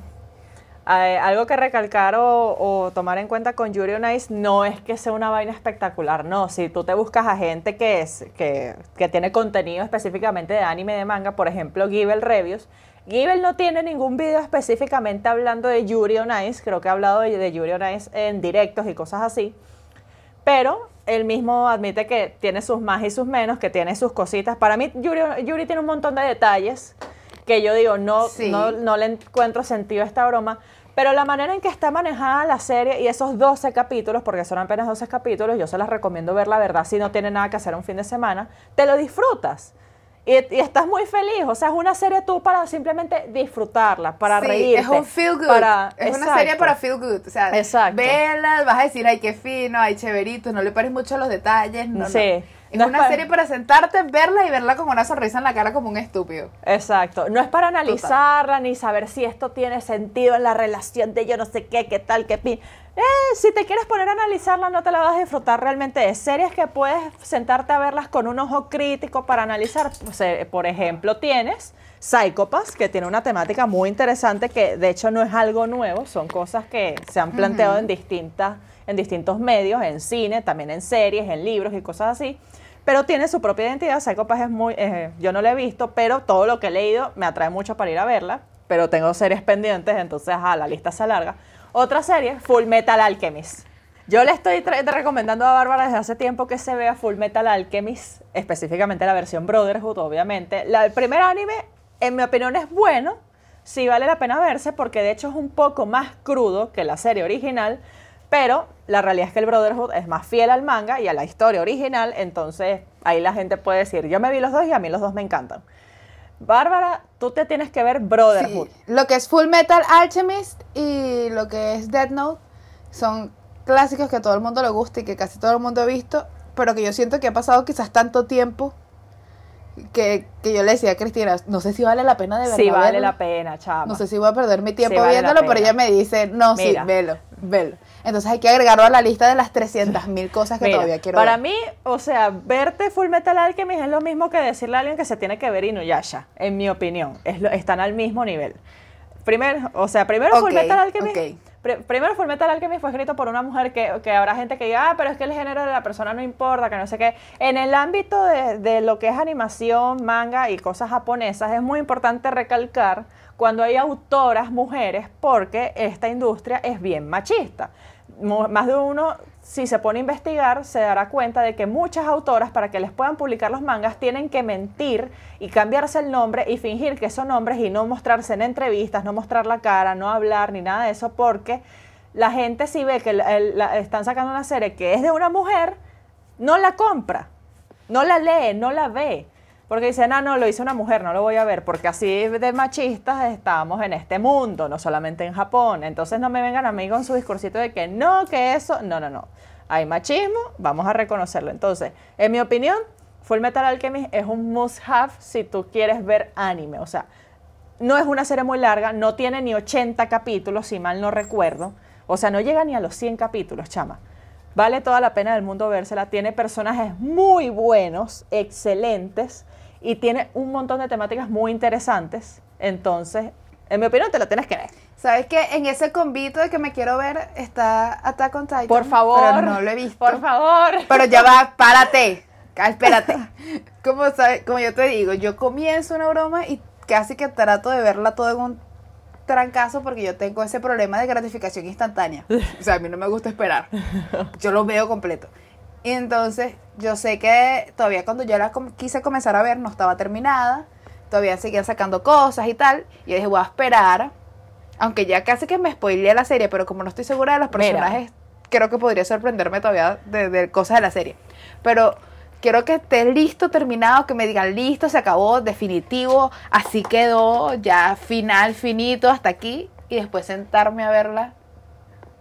Eh, algo que recalcar o, o tomar en cuenta con Yuri on Ice no es que sea una vaina espectacular, no. Si tú te buscas a gente que, es, que, que tiene contenido específicamente de anime y de manga, por ejemplo, Givel Reviews, Givel no tiene ningún video específicamente hablando de Yuri on Ice, creo que ha hablado de, de Yuri on Ice en directos y cosas así, pero él mismo admite que tiene sus más y sus menos, que tiene sus cositas. Para mí, Yuri, Yuri tiene un montón de detalles que yo digo, no, Sí. no, no le encuentro sentido a esta broma. Pero la manera en que está manejada la serie y esos 12 capítulos, porque son apenas 12 capítulos, yo se las recomiendo ver, la verdad, si no tiene nada que hacer un fin de semana, te lo disfrutas. Y, y estás muy feliz. O sea, es una serie tú para simplemente disfrutarla, para Sí, reírte. Es un feel good. para- es una serie para feel good. O sea, Exacto. vela, vas a decir, ay, qué fino, ay, chéverito, no le pares mucho a los detalles. No, no. Es No es una para- serie para sentarte, verla y verla con una sonrisa en la cara como un estúpido. Exacto. No es para analizarla ni saber si esto tiene sentido en la relación de yo no sé qué, qué tal, qué pin. Eh, si te quieres poner a analizarla, no te la vas a disfrutar realmente de series que puedes sentarte a verlas con un ojo crítico para analizar. Pues, eh, por ejemplo, tienes Psychopaths, que tiene una temática muy interesante que de hecho no es algo nuevo, son cosas que se han planteado en, distintas, en distintos medios, en cine, también en series, en libros y cosas así. Pero tiene su propia identidad. Psychopath es muy. eh, yo no la he visto, pero todo lo que he leído me atrae mucho para ir a verla. Pero tengo series pendientes, entonces ajá, la lista se alarga. Otra serie, Full Metal Alchemist. Yo le estoy recomendando a Bárbara desde hace tiempo que se vea Full Metal Alchemist, específicamente la versión Brotherhood, obviamente. El primer anime, en mi opinión, es bueno. Sí vale la pena verse porque de hecho es un poco más crudo que la serie original, pero la realidad es que el Brotherhood es más fiel al manga y a la historia original, entonces ahí la gente puede decir, yo me vi los dos y a mí los dos me encantan. Bárbara, tú te tienes que ver Brotherhood. Lo que es Full Metal Alchemist y lo que es Death Note son clásicos que a todo el mundo le gusta y que casi todo el mundo ha visto, pero que yo siento que ha pasado quizás tanto tiempo que, que yo le decía a Cristina, no sé si vale la pena de verdad. Sí, vale verlo. la pena, chama. No sé si voy a perder mi tiempo Sí, vale la viéndolo, pero ella me dice, no, Mira. sí, velo, velo. Entonces hay que agregarlo a la lista de las 300 mil cosas que Mira, todavía quiero para ver. mí, o sea, verte Full Metal Alchemist es lo mismo que decirle a alguien que se tiene que ver Inuyasha, en mi opinión. Es lo- están al mismo nivel. Primero, o sea, primero Full Metal Alchemist. ok. Pri- primero Full Metal Alchemist fue escrito por una mujer que, que habrá gente que diga, ah, pero es que el género de la persona no importa, que no sé qué. En el ámbito de, de lo que es animación, manga y cosas japonesas, es muy importante recalcar cuando hay autoras mujeres porque esta industria es bien machista. Más de uno, si se pone a investigar, se dará cuenta de que muchas autoras, para que les puedan publicar los mangas, tienen que mentir y cambiarse el nombre y fingir que son hombres y no mostrarse en entrevistas, no mostrar la cara, no hablar ni nada de eso, porque la gente si ve que están sacando una serie que es de una mujer, no la compra, no la lee, no la ve. Porque dicen, ah, no, lo hizo una mujer, no lo voy a ver, porque así de machistas estamos en este mundo, no solamente en Japón. Entonces no me vengan a mí con su discursito de que no, que eso, no, no, no. Hay machismo, vamos a reconocerlo. Entonces, en mi opinión, Full Metal Alchemist es un must-have si tú quieres ver anime. O sea, no es una serie muy larga, no tiene ni 80 capítulos, si mal no recuerdo. O sea, no llega ni a los 100 capítulos, chama. Vale toda la pena del mundo vérsela. Tiene personajes muy buenos, excelentes, y tiene un montón de temáticas muy interesantes. Entonces, en mi opinión, te la tienes que ver. ¿Sabes qué? En ese convito de que me quiero ver está Attack on Titan. Por favor. Pero no lo he visto. Por favor. Pero ya va, (laughs) párate. Ah, Espérate. (laughs) Como, sabe- como yo te digo, yo comienzo una broma y casi que trato de verla todo en un trancazo porque yo tengo ese problema de gratificación instantánea. (laughs) O sea, a mí no me gusta esperar. Yo lo veo completo. Y entonces, yo sé que todavía cuando yo la com- quise comenzar a ver no estaba terminada. Todavía seguían sacando cosas y tal. Y yo dije, voy a esperar. Aunque ya casi que me spoileé la serie, pero como no estoy segura de los Mira. personajes, creo que podría sorprenderme todavía de, de cosas de la serie. Pero quiero que esté listo, terminado, que me digan listo, se acabó, definitivo, así quedó, ya final, finito, hasta aquí, y después sentarme a verla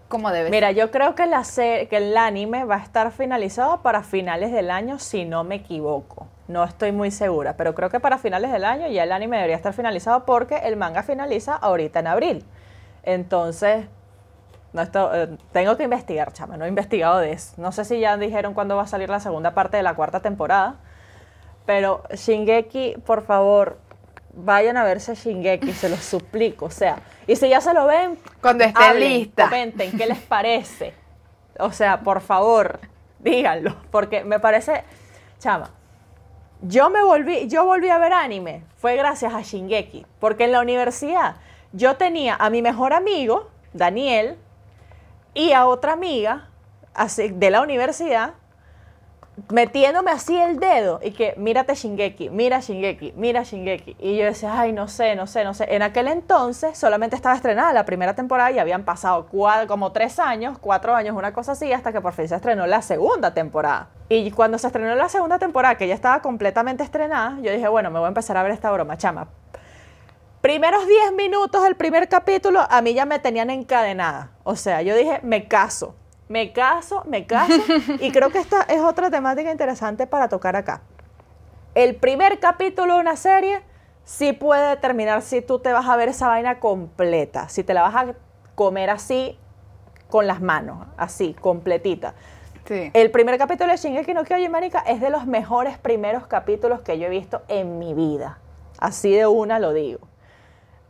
como debe Mira, yo creo que, la que el anime va a estar finalizado para finales del año, si no me equivoco. No estoy muy segura, pero creo que para finales del año ya el anime debería estar finalizado porque el manga finaliza ahorita en abril. Entonces, no esto- eh, tengo que investigar, chama, no he investigado de eso. No sé si ya dijeron cuándo va a salir la segunda parte de la cuarta temporada, pero Shingeki, por favor, vayan a verse Shingeki, se los suplico. O sea, y si ya se lo ven, Cuando esté hablen, lista. comenten qué les parece. O sea, por favor, díganlo, porque me parece, chama, yo me volví, yo volví a ver anime, fue gracias a Shingeki, porque en la universidad yo tenía a mi mejor amigo, Daniel, y a otra amiga así, de la universidad, metiéndome así el dedo y que mírate Shingeki, mira Shingeki, mira Shingeki. Y yo decía, ay, no sé, no sé, no sé. En aquel entonces solamente estaba estrenada la primera temporada y habían pasado como tres años, cuatro años, una cosa así, hasta que por fin se estrenó la segunda temporada. Y cuando se estrenó la segunda temporada, que ya estaba completamente estrenada, yo dije, bueno, me voy a empezar a ver esta broma, chama. Primeros 10 minutos del primer capítulo, a mí ya me tenían encadenada. O sea, yo dije, me caso, me caso, me caso. (laughs) y creo que esta es otra temática interesante para tocar acá. El primer capítulo de una serie sí puede determinar si tú te vas a ver esa vaina completa, si te la vas a comer así con las manos, así, completita. Sí. El primer capítulo de Shingeki no Kyojin, marica, es de los mejores primeros capítulos que yo he visto en mi vida. Así de una lo digo.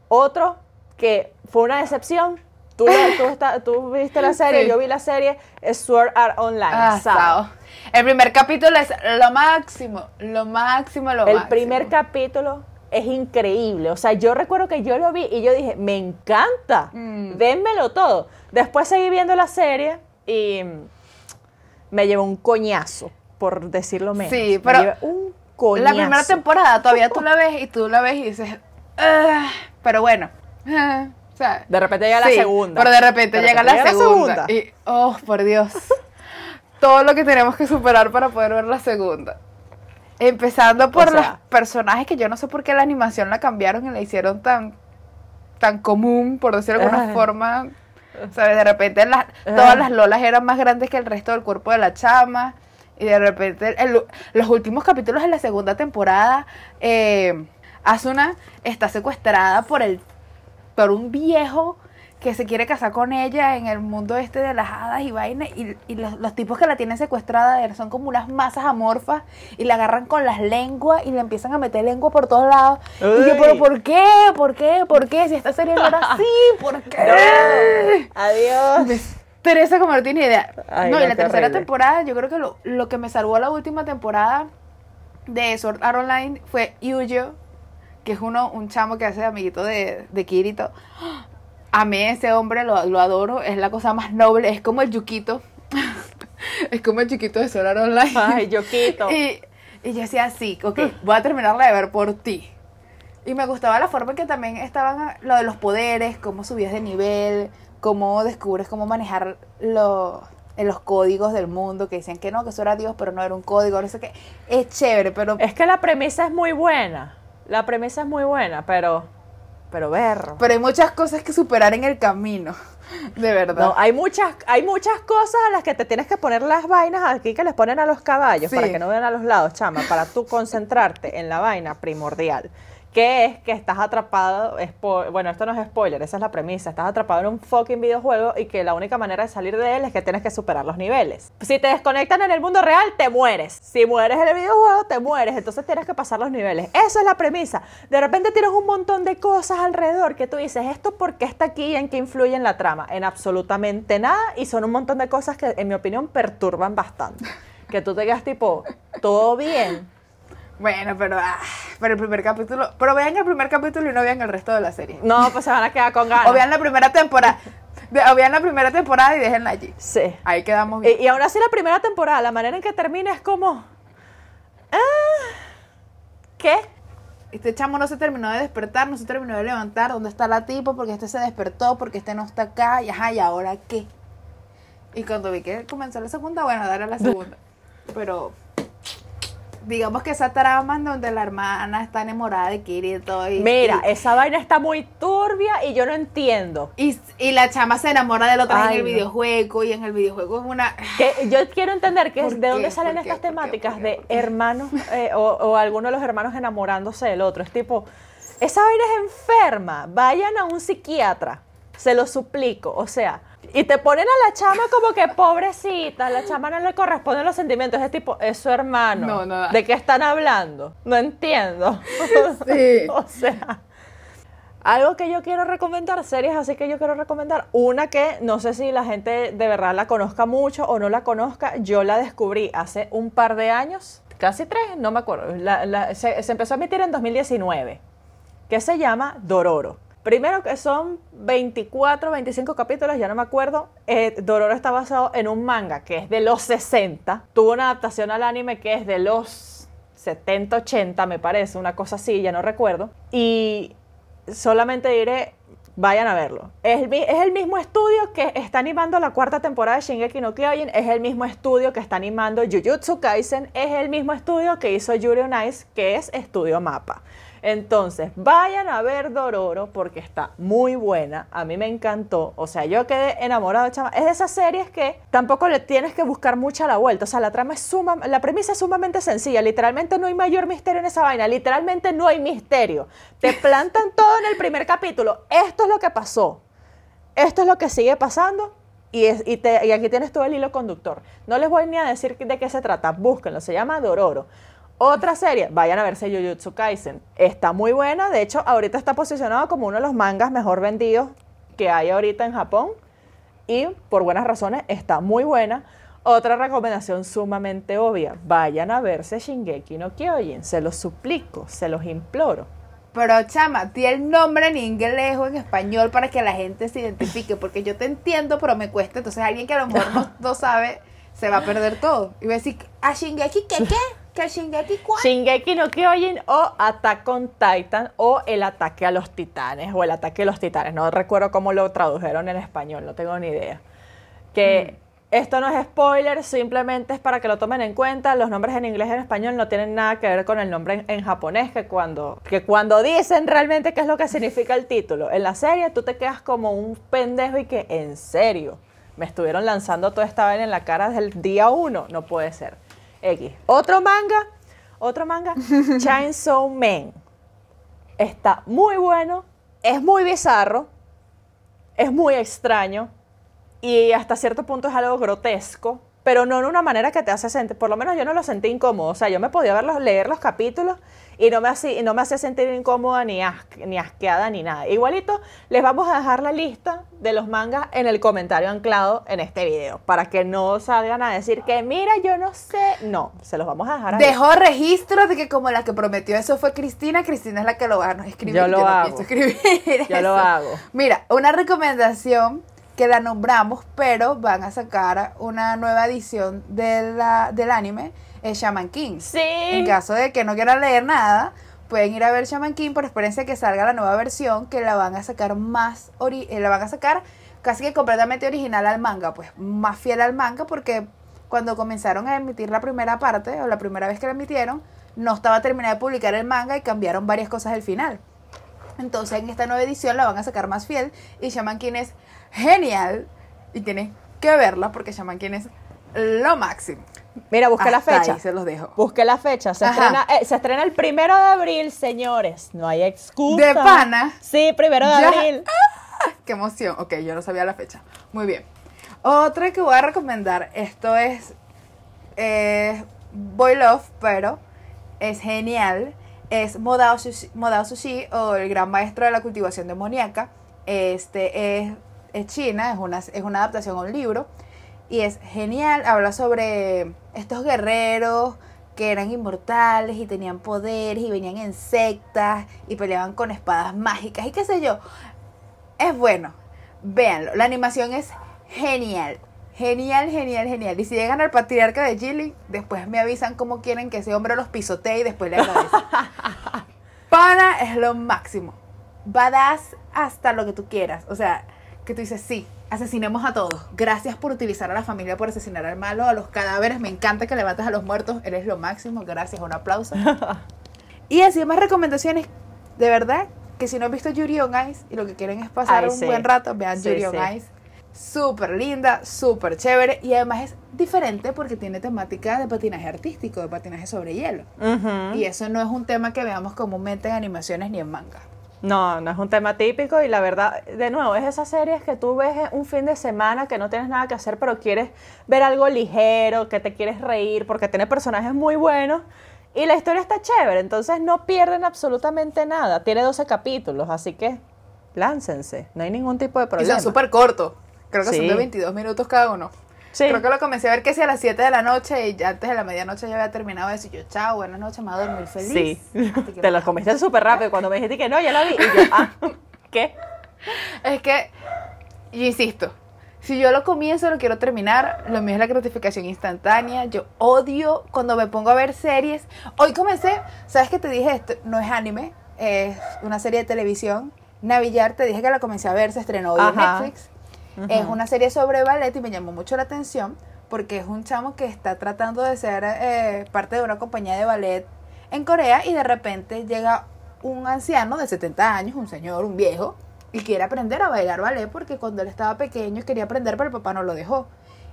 Otro que fue una decepción. Tú, tú, está- tú viste la serie, Sí. yo vi la serie, es Sword Art Online. Ah, Sao. El primer capítulo es lo máximo, lo máximo, lo El máximo. primer capítulo es increíble. O sea, yo recuerdo que yo lo vi y yo dije, me encanta, Mm. dénmelo todo. Después seguí viendo la serie y me llevó un coñazo, por decirlo menos. Sí, Me pero llevé un coñazo. La primera temporada todavía tú la ves y tú la ves y dices, pero bueno, (laughs) o sea, De repente llega la sí, segunda. Pero de repente De llega repente la llega la segunda. segunda. Y, oh, por Dios. Todo lo que tenemos que superar para poder ver la segunda. Empezando por O sea. los personajes que yo no sé por qué la animación la cambiaron y la hicieron tan, tan común, por decirlo de alguna Ah. forma. ¿Sabes? De repente las, Ah. todas las lolas eran más grandes que el resto del cuerpo de la chama. Y de repente, el- los últimos capítulos de la segunda temporada, eh, Asuna está secuestrada por el por un viejo que se quiere casar con ella en el mundo este de las hadas y vainas. Y, y los, los tipos que la tienen secuestrada son como unas masas amorfas y la agarran con las lenguas y le empiezan a meter lengua por todos lados. Y yo, pero ¿por qué? ¿Por qué? ¿Por qué? Si esta serie no era (laughs) así, ¿por qué? Adiós. Me estresa como no tiene idea. Ay, no, y la tercera horrible. temporada, yo creo que lo, lo que me salvó la última temporada de Sword Art Online fue Yuyo, que es uno, un chamo que hace de amiguito de, de Kirito. (gasps) Amé ese hombre, lo, lo adoro, es la cosa más noble, es como el Yukito. (laughs) es como el Yukito de Sword Art Online. Ay, yo quito. (laughs) Y, y yo decía, sí, ok, voy a terminarla de ver por ti. Y me gustaba la forma en que también estaban ah, lo de los poderes, cómo subías de nivel, cómo descubres cómo manejar lo- en los códigos del mundo, que decían que no, que eso era Dios, pero no era un código, no sé qué. Es chévere, pero, Es que la premisa es muy buena. La premisa es muy buena, pero. Pero ver. pero hay muchas cosas que superar en el camino, (laughs) de verdad. No, hay muchas, hay muchas cosas a las que te tienes que poner las vainas aquí que les ponen a los caballos Sí. para que no vean a los lados, chama, para tú concentrarte en la vaina primordial. Que es que estás atrapado, bueno, esto no es spoiler, esa es la premisa, estás atrapado en un fucking videojuego y que la única manera de salir de él es que tienes que superar los niveles. Si te desconectan en el mundo real, te mueres. Si mueres en el videojuego, te mueres, entonces tienes que pasar los niveles. Eso es la premisa. De repente tienes un montón de cosas alrededor que tú dices, ¿esto por qué está aquí y en qué influye en la trama? En absolutamente nada y son un montón de cosas que en mi opinión perturban bastante. Que tú te quedas tipo, todo bien. Bueno, pero, ah, pero el primer capítulo, pero vean el primer capítulo y no vean el resto de la serie. No, pues se van a quedar con ganas. O vean la primera temporada, o vean la primera temporada y déjenla allí. Sí. Ahí quedamos bien. Y, y aún así la primera temporada, la manera en que termina es como... Ah, ¿Qué? Este chamo no se terminó de despertar, no se terminó de levantar. ¿Dónde está la tipo? Porque este se despertó, porque este no está acá. Y ajá, ¿y ahora qué? Y cuando vi que comenzó la segunda, bueno, darle a la segunda. (laughs) Pero digamos que esa trama en donde la hermana está enamorada de Kirito y, Mira, y, esa vaina está muy turbia y yo no entiendo. y, y la chama se enamora del otro en el no. videojuego y en el videojuego es una... (sighs) Que yo quiero entender que ¿Por es de dónde salen estas temáticas ¿Por qué? de hermanos (laughs) eh, o, o alguno de los hermanos enamorándose del otro. Es tipo, esa vaina es enferma. Vayan a un psiquiatra. Se lo suplico. O sea, Y te ponen a la chama como que pobrecita, a la chama no le corresponden los sentimientos. Es tipo, es su hermano. No, no da. ¿De qué están hablando? No entiendo. (laughs) Sí. (laughs) o sea, algo que yo quiero recomendar, series así que yo quiero recomendar. Una que no sé si la gente de verdad la conozca mucho o no la conozca. Yo la descubrí hace un par de años, casi tres, no me acuerdo. La- la- se, se empezó a emitir en 2019, que se llama Dororo. Primero que son 24, 25 capítulos, ya no me acuerdo. Eh, Dororo está basado en un manga que es de los 60. Tuvo una adaptación al anime que es de los 70, 80, me parece, una cosa así, ya no recuerdo. Y solamente diré, vayan a verlo. Es el, es el mismo estudio que está animando la cuarta temporada de Shingeki no Kyojin, es el mismo estudio que está animando Jujutsu Kaisen, es el mismo estudio que hizo Yuri on Ice, que es Estudio Mapa. Entonces, vayan a ver Dororo porque está muy buena. A mí me encantó. O sea, yo quedé enamorado, chama. Es de esas series que tampoco le tienes que buscar mucha la vuelta. O sea, la trama es suma, la premisa es sumamente sencilla. Literalmente no hay mayor misterio en esa vaina. Literalmente no hay misterio. Te plantan (laughs) todo en el primer capítulo. Esto es lo que pasó. Esto es lo que sigue pasando. Y, es- y te- y aquí tienes todo el hilo conductor. No les voy ni a decir de qué se trata. Búsquenlo. Se llama Dororo. Otra serie, vayan a verse Jujutsu Kaisen. Está muy buena. De hecho, ahorita está posicionado como uno de los mangas mejor vendidos que hay ahorita en Japón. Y por buenas razones está muy buena. Otra recomendación sumamente obvia. Vayan a verse Shingeki no Kyojin. Se los suplico, se los imploro. Pero chama, di el nombre en inglés o en español para que la gente se identifique, porque yo te entiendo, pero me cuesta. Entonces alguien que a lo mejor no, no sabe, se va a perder todo. Y va a decir, ¿a Shingeki qué qué? ¿Que Shingeki cuál? Shingeki no Kyojin o Attack on Titan o El ataque a los titanes o El ataque a los titanes. No recuerdo cómo lo tradujeron en español, no tengo ni idea. Que esto no es spoiler, simplemente es para que lo tomen en cuenta. Los nombres en inglés y en español no tienen nada que ver con el nombre en, en japonés, que cuando, que cuando dicen realmente qué es lo que significa el título. En la serie tú te quedas como un pendejo y que, en serio, me estuvieron lanzando toda esta vaina en la cara desde el día uno. No puede ser. X. Otro manga, otro manga, (laughs) Chainsaw Man. Está muy bueno, es muy bizarro, es muy extraño y hasta cierto punto es algo grotesco, pero no en una manera que te hace sentir, por lo menos yo no lo sentí incómodo, o sea, yo me podía verlos, leer los capítulos y no me hacía, y no me hacía sentir incómoda ni, as- ni asqueada ni nada. Igualito, les vamos a dejar la lista de los mangas en el comentario anclado en este video, para que no salgan a decir que, mira, yo no sé, no, se los vamos a dejar ahí. Dejó registro de que como la que prometió eso fue Cristina, Cristina es la que lo va a escribir. Yo lo hago. escribir (laughs) Yo lo hago. Mira, una recomendación que la nombramos, pero van a sacar una nueva edición de la- del anime, es Shaman King. Sí. En caso de que no quieran leer nada, pueden ir a ver Shaman King por experiencia que salga la nueva versión, que la van a sacar más, ori- eh, la van a sacar casi que completamente original al manga, pues más fiel al manga, porque cuando comenzaron a emitir la primera parte, o la primera vez que la emitieron, no estaba terminada de publicar el manga y cambiaron varias cosas al final. Entonces en esta nueva edición la van a sacar más fiel y Shaman King es genial y tienen que verla porque Shaman King es lo máximo. Mira, busca la fecha. ahí se los dejo. Busque la fecha. Se Ajá. estrena, eh, se estrena el primero de abril, señores. No hay excusa. ¿De pana? Sí, primero de Ya. abril. (laughs) ¡Qué emoción! Ok, yo no sabía la fecha. Muy bien. Otra que voy a recomendar, esto es eh, Boy Love, pero es genial. Es Modao Sushi, Modao Sushi o el gran maestro de la cultivación demoníaca. Este es, es China, es una, es una adaptación a un libro. Y es genial, habla sobre estos guerreros que eran inmortales y tenían poderes y venían en sectas y peleaban con espadas mágicas y qué sé yo. Es bueno, véanlo. La animación es genial. Genial, genial, genial. Y si llegan al patriarca de Gilly, después me avisan cómo quieren que ese hombre los pisotee y después le agradecen. (laughs) Pana es lo máximo. Badass hasta lo que tú quieras. O sea, que tú dices, sí, asesinemos a todos. Gracias por utilizar a la familia, por asesinar al malo, a los cadáveres. Me encanta que levantes a los muertos. Eres lo máximo. Gracias, un aplauso. (laughs) y así más recomendaciones. De verdad, que si no han visto Yuri on Ice y lo que quieren es pasar Ay, un sí. buen rato, vean Sí, Yuri on sí. Ice. Súper linda, súper chévere y además es diferente porque tiene temática de patinaje artístico, de patinaje sobre hielo. Ujú. Y eso no es un tema que veamos comúnmente en animaciones ni en manga. No, no es un tema típico y la verdad, de nuevo, es esas series que tú ves un fin de semana que no tienes nada que hacer, pero quieres ver algo ligero, que te quieres reír porque tiene personajes muy buenos y la historia está chévere, entonces no pierden absolutamente nada. Tiene 12 capítulos, así que láncense, no hay ningún tipo de Y problema. son súper cortos. Creo que son de 22 minutos cada uno. Sí. Creo que lo comencé a ver que si a las 7 de la noche y ya antes de la medianoche ya había terminado eso. Y yo, chao, buenas noches, me voy a dormir feliz. (laughs) Sí, te lo comiste súper rápido. Cuando me dijiste que no, ya la vi. Y yo, ah, (laughs) ¿qué? Es que, yo insisto, si yo lo comienzo, lo quiero terminar. Lo mío es la gratificación instantánea. Yo odio cuando me pongo a ver series. Hoy comencé, ¿sabes que te dije esto? No es anime, es una serie de televisión. Navillar, te dije que la comencé a ver, se estrenó hoy en Es una serie sobre ballet y me llamó mucho la atención porque es un chamo que está tratando de ser eh, parte de una compañía de ballet en Corea y de repente llega un anciano de 70 años, un señor, un viejo, y quiere aprender a bailar ballet porque cuando él estaba pequeño quería aprender pero el papá no lo dejó.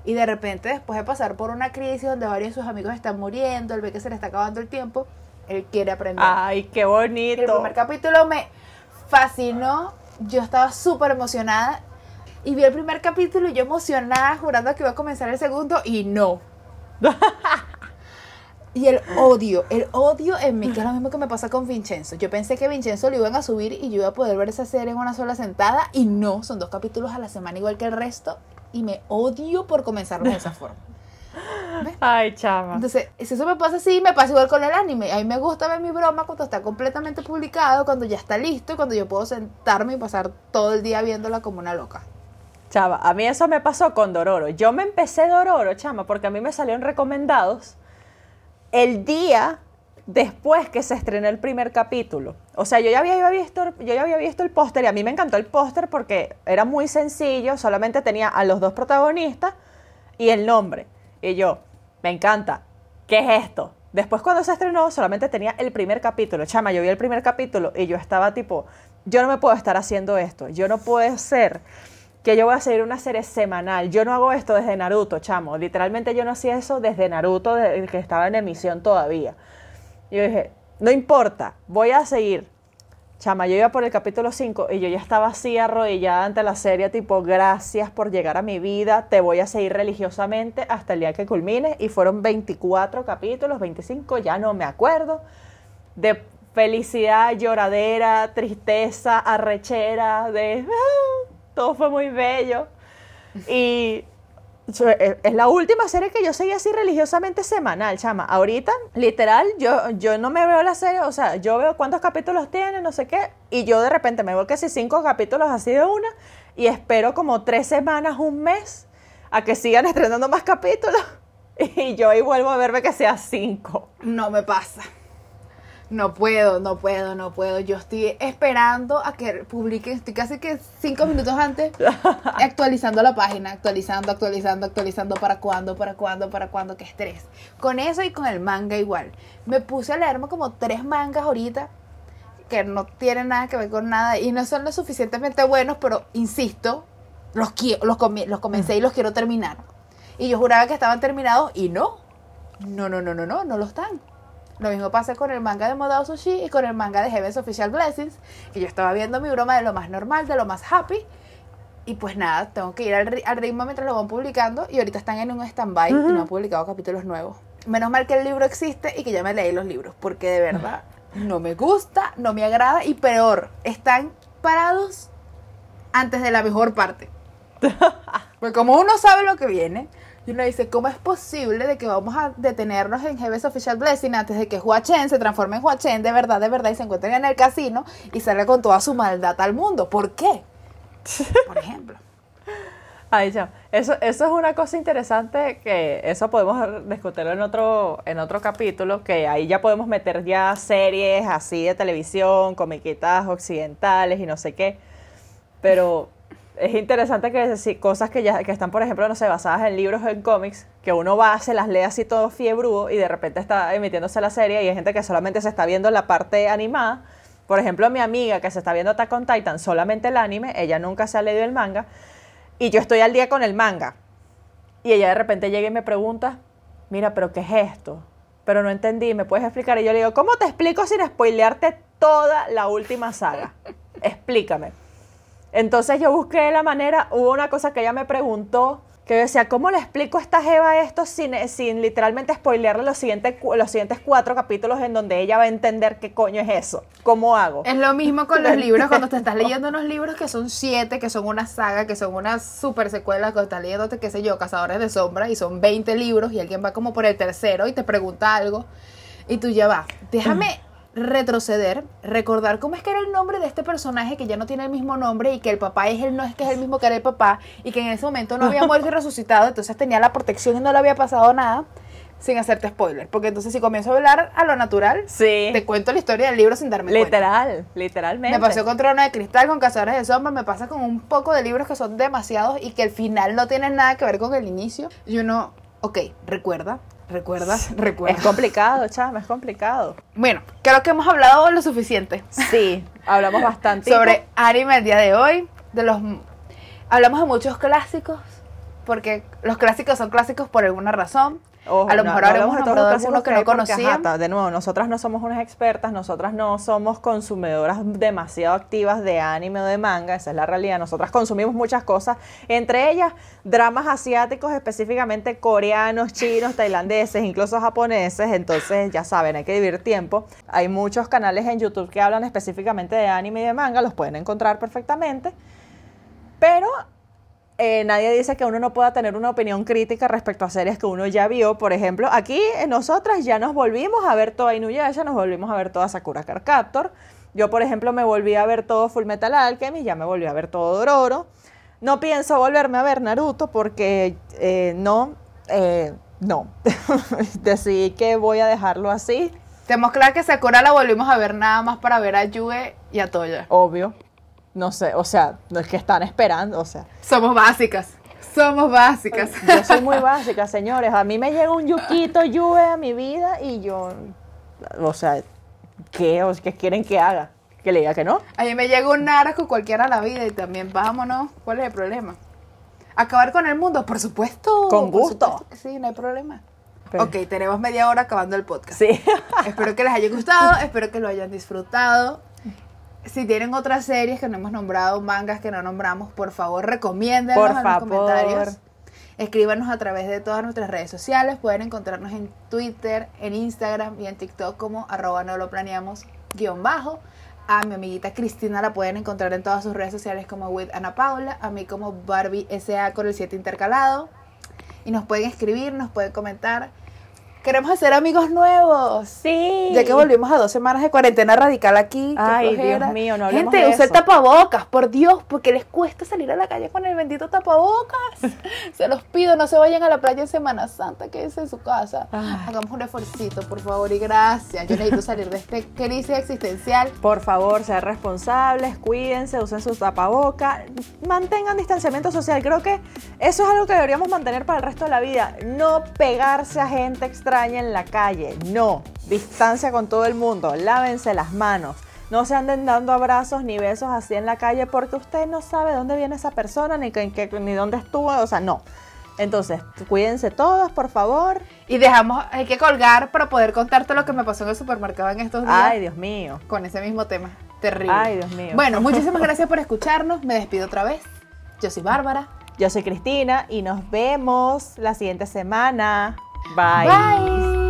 Y de repente después de pasar por una crisis donde varios de sus amigos están muriendo, él ve que se le está acabando el tiempo, él quiere aprender. Ay, qué El bonito. primer capítulo me fascinó. Yo estaba súper emocionada. Y vi el primer capítulo y yo emocionada, jurando que iba a comenzar el segundo y no. (laughs) y el odio, el odio en mí, que es lo mismo que me pasa con Vincenzo. Yo pensé que Vincenzo lo iban a subir y yo iba a poder ver esa serie en una sola sentada y no, son dos capítulos a la semana igual que el resto y me odio por comenzarlo de esa (laughs) forma. Ay, chama. Entonces, si eso me pasa así, me pasa igual con el anime. A mí me gusta ver mi broma cuando está completamente publicado, cuando ya está listo, cuando yo puedo sentarme y pasar todo el día viéndola como una loca. Chava, a mí eso me pasó con Dororo. Yo me empecé Dororo, chama, porque a mí me salieron recomendados el día después que se estrenó el primer capítulo. O sea, yo ya había visto, yo ya había visto el póster y a mí me encantó el póster porque era muy sencillo, solamente tenía a los dos protagonistas y el nombre. Y yo, me encanta. ¿Qué es esto? Después cuando se estrenó solamente tenía el primer capítulo. Chama, yo vi el primer capítulo y yo estaba tipo, yo no me puedo estar haciendo esto. Yo no puedo ser que yo voy a seguir una serie semanal. Yo no hago esto desde Naruto, chamo. Literalmente yo no hacía eso desde Naruto, desde que estaba en emisión todavía. Yo dije, no importa, voy a seguir. Chama, yo iba por el capítulo 5 y yo ya estaba así arrodillada ante la serie, tipo, gracias por llegar a mi vida, te voy a seguir religiosamente hasta el día que culmine. Y fueron 24 capítulos, 25, ya no me acuerdo, de felicidad, lloradera, tristeza, arrechera, de... Todo fue muy bello. Y so- es la última serie que yo seguí así religiosamente semanal, chama. Ahorita, literal, yo, yo no me veo la serie, o sea, yo veo cuántos capítulos tiene, no sé qué, y yo de repente me veo que si cinco capítulos así de una, y espero como tres semanas, un mes, a que sigan (laughs) estrenando más capítulos, y yo ahí vuelvo a verme que sea cinco. No me pasa. No puedo, no puedo, no puedo. Yo estoy esperando a que publiquen, estoy casi que cinco minutos antes (laughs) actualizando la página, actualizando, actualizando, actualizando, para cuándo, para cuándo, para cuándo, qué estrés. Con eso y con el manga igual. Me puse a leerme como tres mangas ahorita que no tienen nada que ver con nada y no son lo suficientemente buenos, pero insisto, los, los, comi- los comencé y los quiero terminar. Y yo juraba que estaban terminados y no. No, no, no, no, no, no lo están. Lo mismo pasa con el manga de Modao Sushi y con el manga de Heaven's Official Blessings, que yo estaba viendo mi broma de lo más normal, de lo más happy. Y pues nada, tengo que ir al, al ritmo mientras lo van publicando y ahorita están en un stand-by y no han publicado capítulos nuevos. Menos mal que el libro existe y que ya me leí los libros, porque de verdad no me gusta, no me agrada y peor, están parados antes de la mejor parte. (laughs) Pues como uno sabe lo que viene, y uno dice, ¿cómo es posible de que vamos a detenernos en Heaven's Official Blessing antes de que Hua Chen se transforme en Hua Chen de verdad, de verdad, y se encuentren en el casino y salga con toda su maldad al mundo? ¿Por qué? (laughs) Por ejemplo. Ay, ya. Eso, eso es una cosa interesante que eso podemos discutirlo en otro, en otro capítulo, que ahí ya podemos meter ya series así de televisión, comiquitas occidentales y no sé qué. Pero es interesante que si cosas que ya que están, por ejemplo, no sé, basadas en libros o en cómics, que uno va, se las lee así todo fiebrudo y de repente está emitiéndose la serie y hay gente que solamente se está viendo la parte animada. Por ejemplo, mi amiga que se está viendo Attack on Titan, solamente el anime, ella nunca se ha leído el manga, y yo estoy al día con el manga. Y ella de repente llega y me pregunta, mira, pero ¿qué es esto? pero no entendí, ¿me puedes explicar? Y yo le digo, ¿cómo te explico sin spoilearte toda la última saga? (laughs) Explícame. Entonces yo busqué la manera, hubo una cosa que ella me preguntó, que yo decía, ¿cómo le explico a esta Jeva esto sin, sin literalmente spoilearle los siguientes, los siguientes cuatro capítulos en donde ella va a entender qué coño es eso? ¿Cómo hago? Es lo mismo con los libros, cuando te estás (laughs) leyendo unos libros que son siete, que son una saga, que son una super secuela, cuando estás leyéndote, qué sé yo, Cazadores de Sombra, y son 20 libros, y alguien va como por el tercero y te pregunta algo, y tú ya va, déjame retroceder, recordar cómo es que era el nombre de este personaje que ya no tiene el mismo nombre y que el papá es el no es que es el mismo que era el papá y que en ese momento no había muerto y (laughs) resucitado, entonces tenía la protección y no le había pasado nada sin hacerte spoiler, porque entonces si comienzo a hablar a lo natural, Sí. te cuento la historia del libro sin darme cuenta. Literal, literalmente. Me pasó con Trono de Cristal, con Cazadores de Sombra, me pasa con un poco de libros que son demasiados y que el final no tienen nada que ver con el inicio. Y uno, ok, recuerda, recuerda, recuerda. Es complicado, chama, es complicado. Bueno, creo que hemos hablado lo suficiente Sí, hablamos bastante. sobre anime el día de hoy. De los, hablamos de muchos clásicos, porque los clásicos son clásicos por alguna razón. Ojo, a lo no- mejor no habremos hablamos de todos nombrado que no ta- de nuevo, nosotras no somos unas expertas, nosotras no somos consumidoras demasiado activas de anime o de manga, esa es la realidad. Nosotras consumimos muchas cosas, entre ellas dramas asiáticos, específicamente coreanos, chinos, tailandeses, incluso japoneses. Entonces, ya saben, hay que dividir tiempo. Hay muchos canales en YouTube que hablan específicamente de anime y de manga, los pueden encontrar perfectamente. Pero eh, nadie dice que uno no pueda tener una opinión crítica respecto a series que uno ya vio. Por ejemplo, aquí eh, nosotras ya nos volvimos a ver toda Inuyasha, nos volvimos a ver toda Sakura Card Captor. Yo, por ejemplo, me volví a ver todo Full Metal Alchemy, ya me volví a ver todo Dororo. No pienso volverme a ver Naruto porque eh, no, eh, no. (laughs) Decidí que voy a dejarlo así, Tenemos claro que Sakura la volvimos a ver nada más para ver a Yue y a Toya. obvio. No sé, o sea, no es que están esperando, o sea. Somos básicas. Somos básicas. Yo soy muy (laughs) básica, señores. A mí me llega un yuquito Yue a mi vida y yo, o sea, ¿qué, o qué quieren que haga? Que le diga que no. A mí me llega un narco cualquiera a la vida y también vámonos. ¿Cuál es el problema? ¿Acabar con el mundo? Por supuesto. Con gusto. supuesto que Sí, no hay problema. Pero- Ok, tenemos media hora acabando el podcast. Sí. Espero que les haya gustado, (laughs) espero que lo hayan disfrutado. Si tienen otras series que no hemos nombrado, mangas que no nombramos, por favor recomiéndenlos Por en los favor. comentarios. Escríbanos a través de todas nuestras redes sociales. Pueden encontrarnos en Twitter, en Instagram y en TikTok como arroba no lo planeamos guion bajo. A mi amiguita Cristina la pueden encontrar en todas sus redes sociales como with Ana Paula. A mí como Barbie SA con el 7 intercalado. Y nos pueden escribir, nos pueden comentar. Queremos hacer amigos nuevos. Sí. Ya que volvimos a dos semanas de cuarentena radical aquí. Ay. Dios mío, no hablemos Gente, de usa el eso. tapabocas, por Dios, porque les cuesta salir a la calle con el bendito tapabocas. (laughs) se los pido, no se vayan a la playa en Semana Santa, quédense en su casa. Ay. Hagamos un esfuercito, por favor, y gracias. Yo necesito salir de esta (laughs) crisis existencial. Por favor, sean responsables, cuídense, usen su tapaboca, mantengan distanciamiento social. Creo que eso es algo que deberíamos mantener para el resto de la vida. No pegarse a gente extraña en la calle. No. Distancia con todo el mundo. Lávense las manos. No se anden dando abrazos ni besos así en la calle porque usted no sabe dónde viene esa persona ni, que- que- ni dónde estuvo. O sea, no. Entonces, cuídense todos, por favor. Y dejamos, hay que colgar para poder contarte lo que me pasó en el supermercado en estos días. Ay, Dios mío. con ese mismo tema. Terrible. Ay, Dios mío. Bueno, (laughs) muchísimas gracias por escucharnos. Me despido otra vez. Yo soy Bárbara. Yo soy Cristina y nos vemos la siguiente semana. Bye. Bye.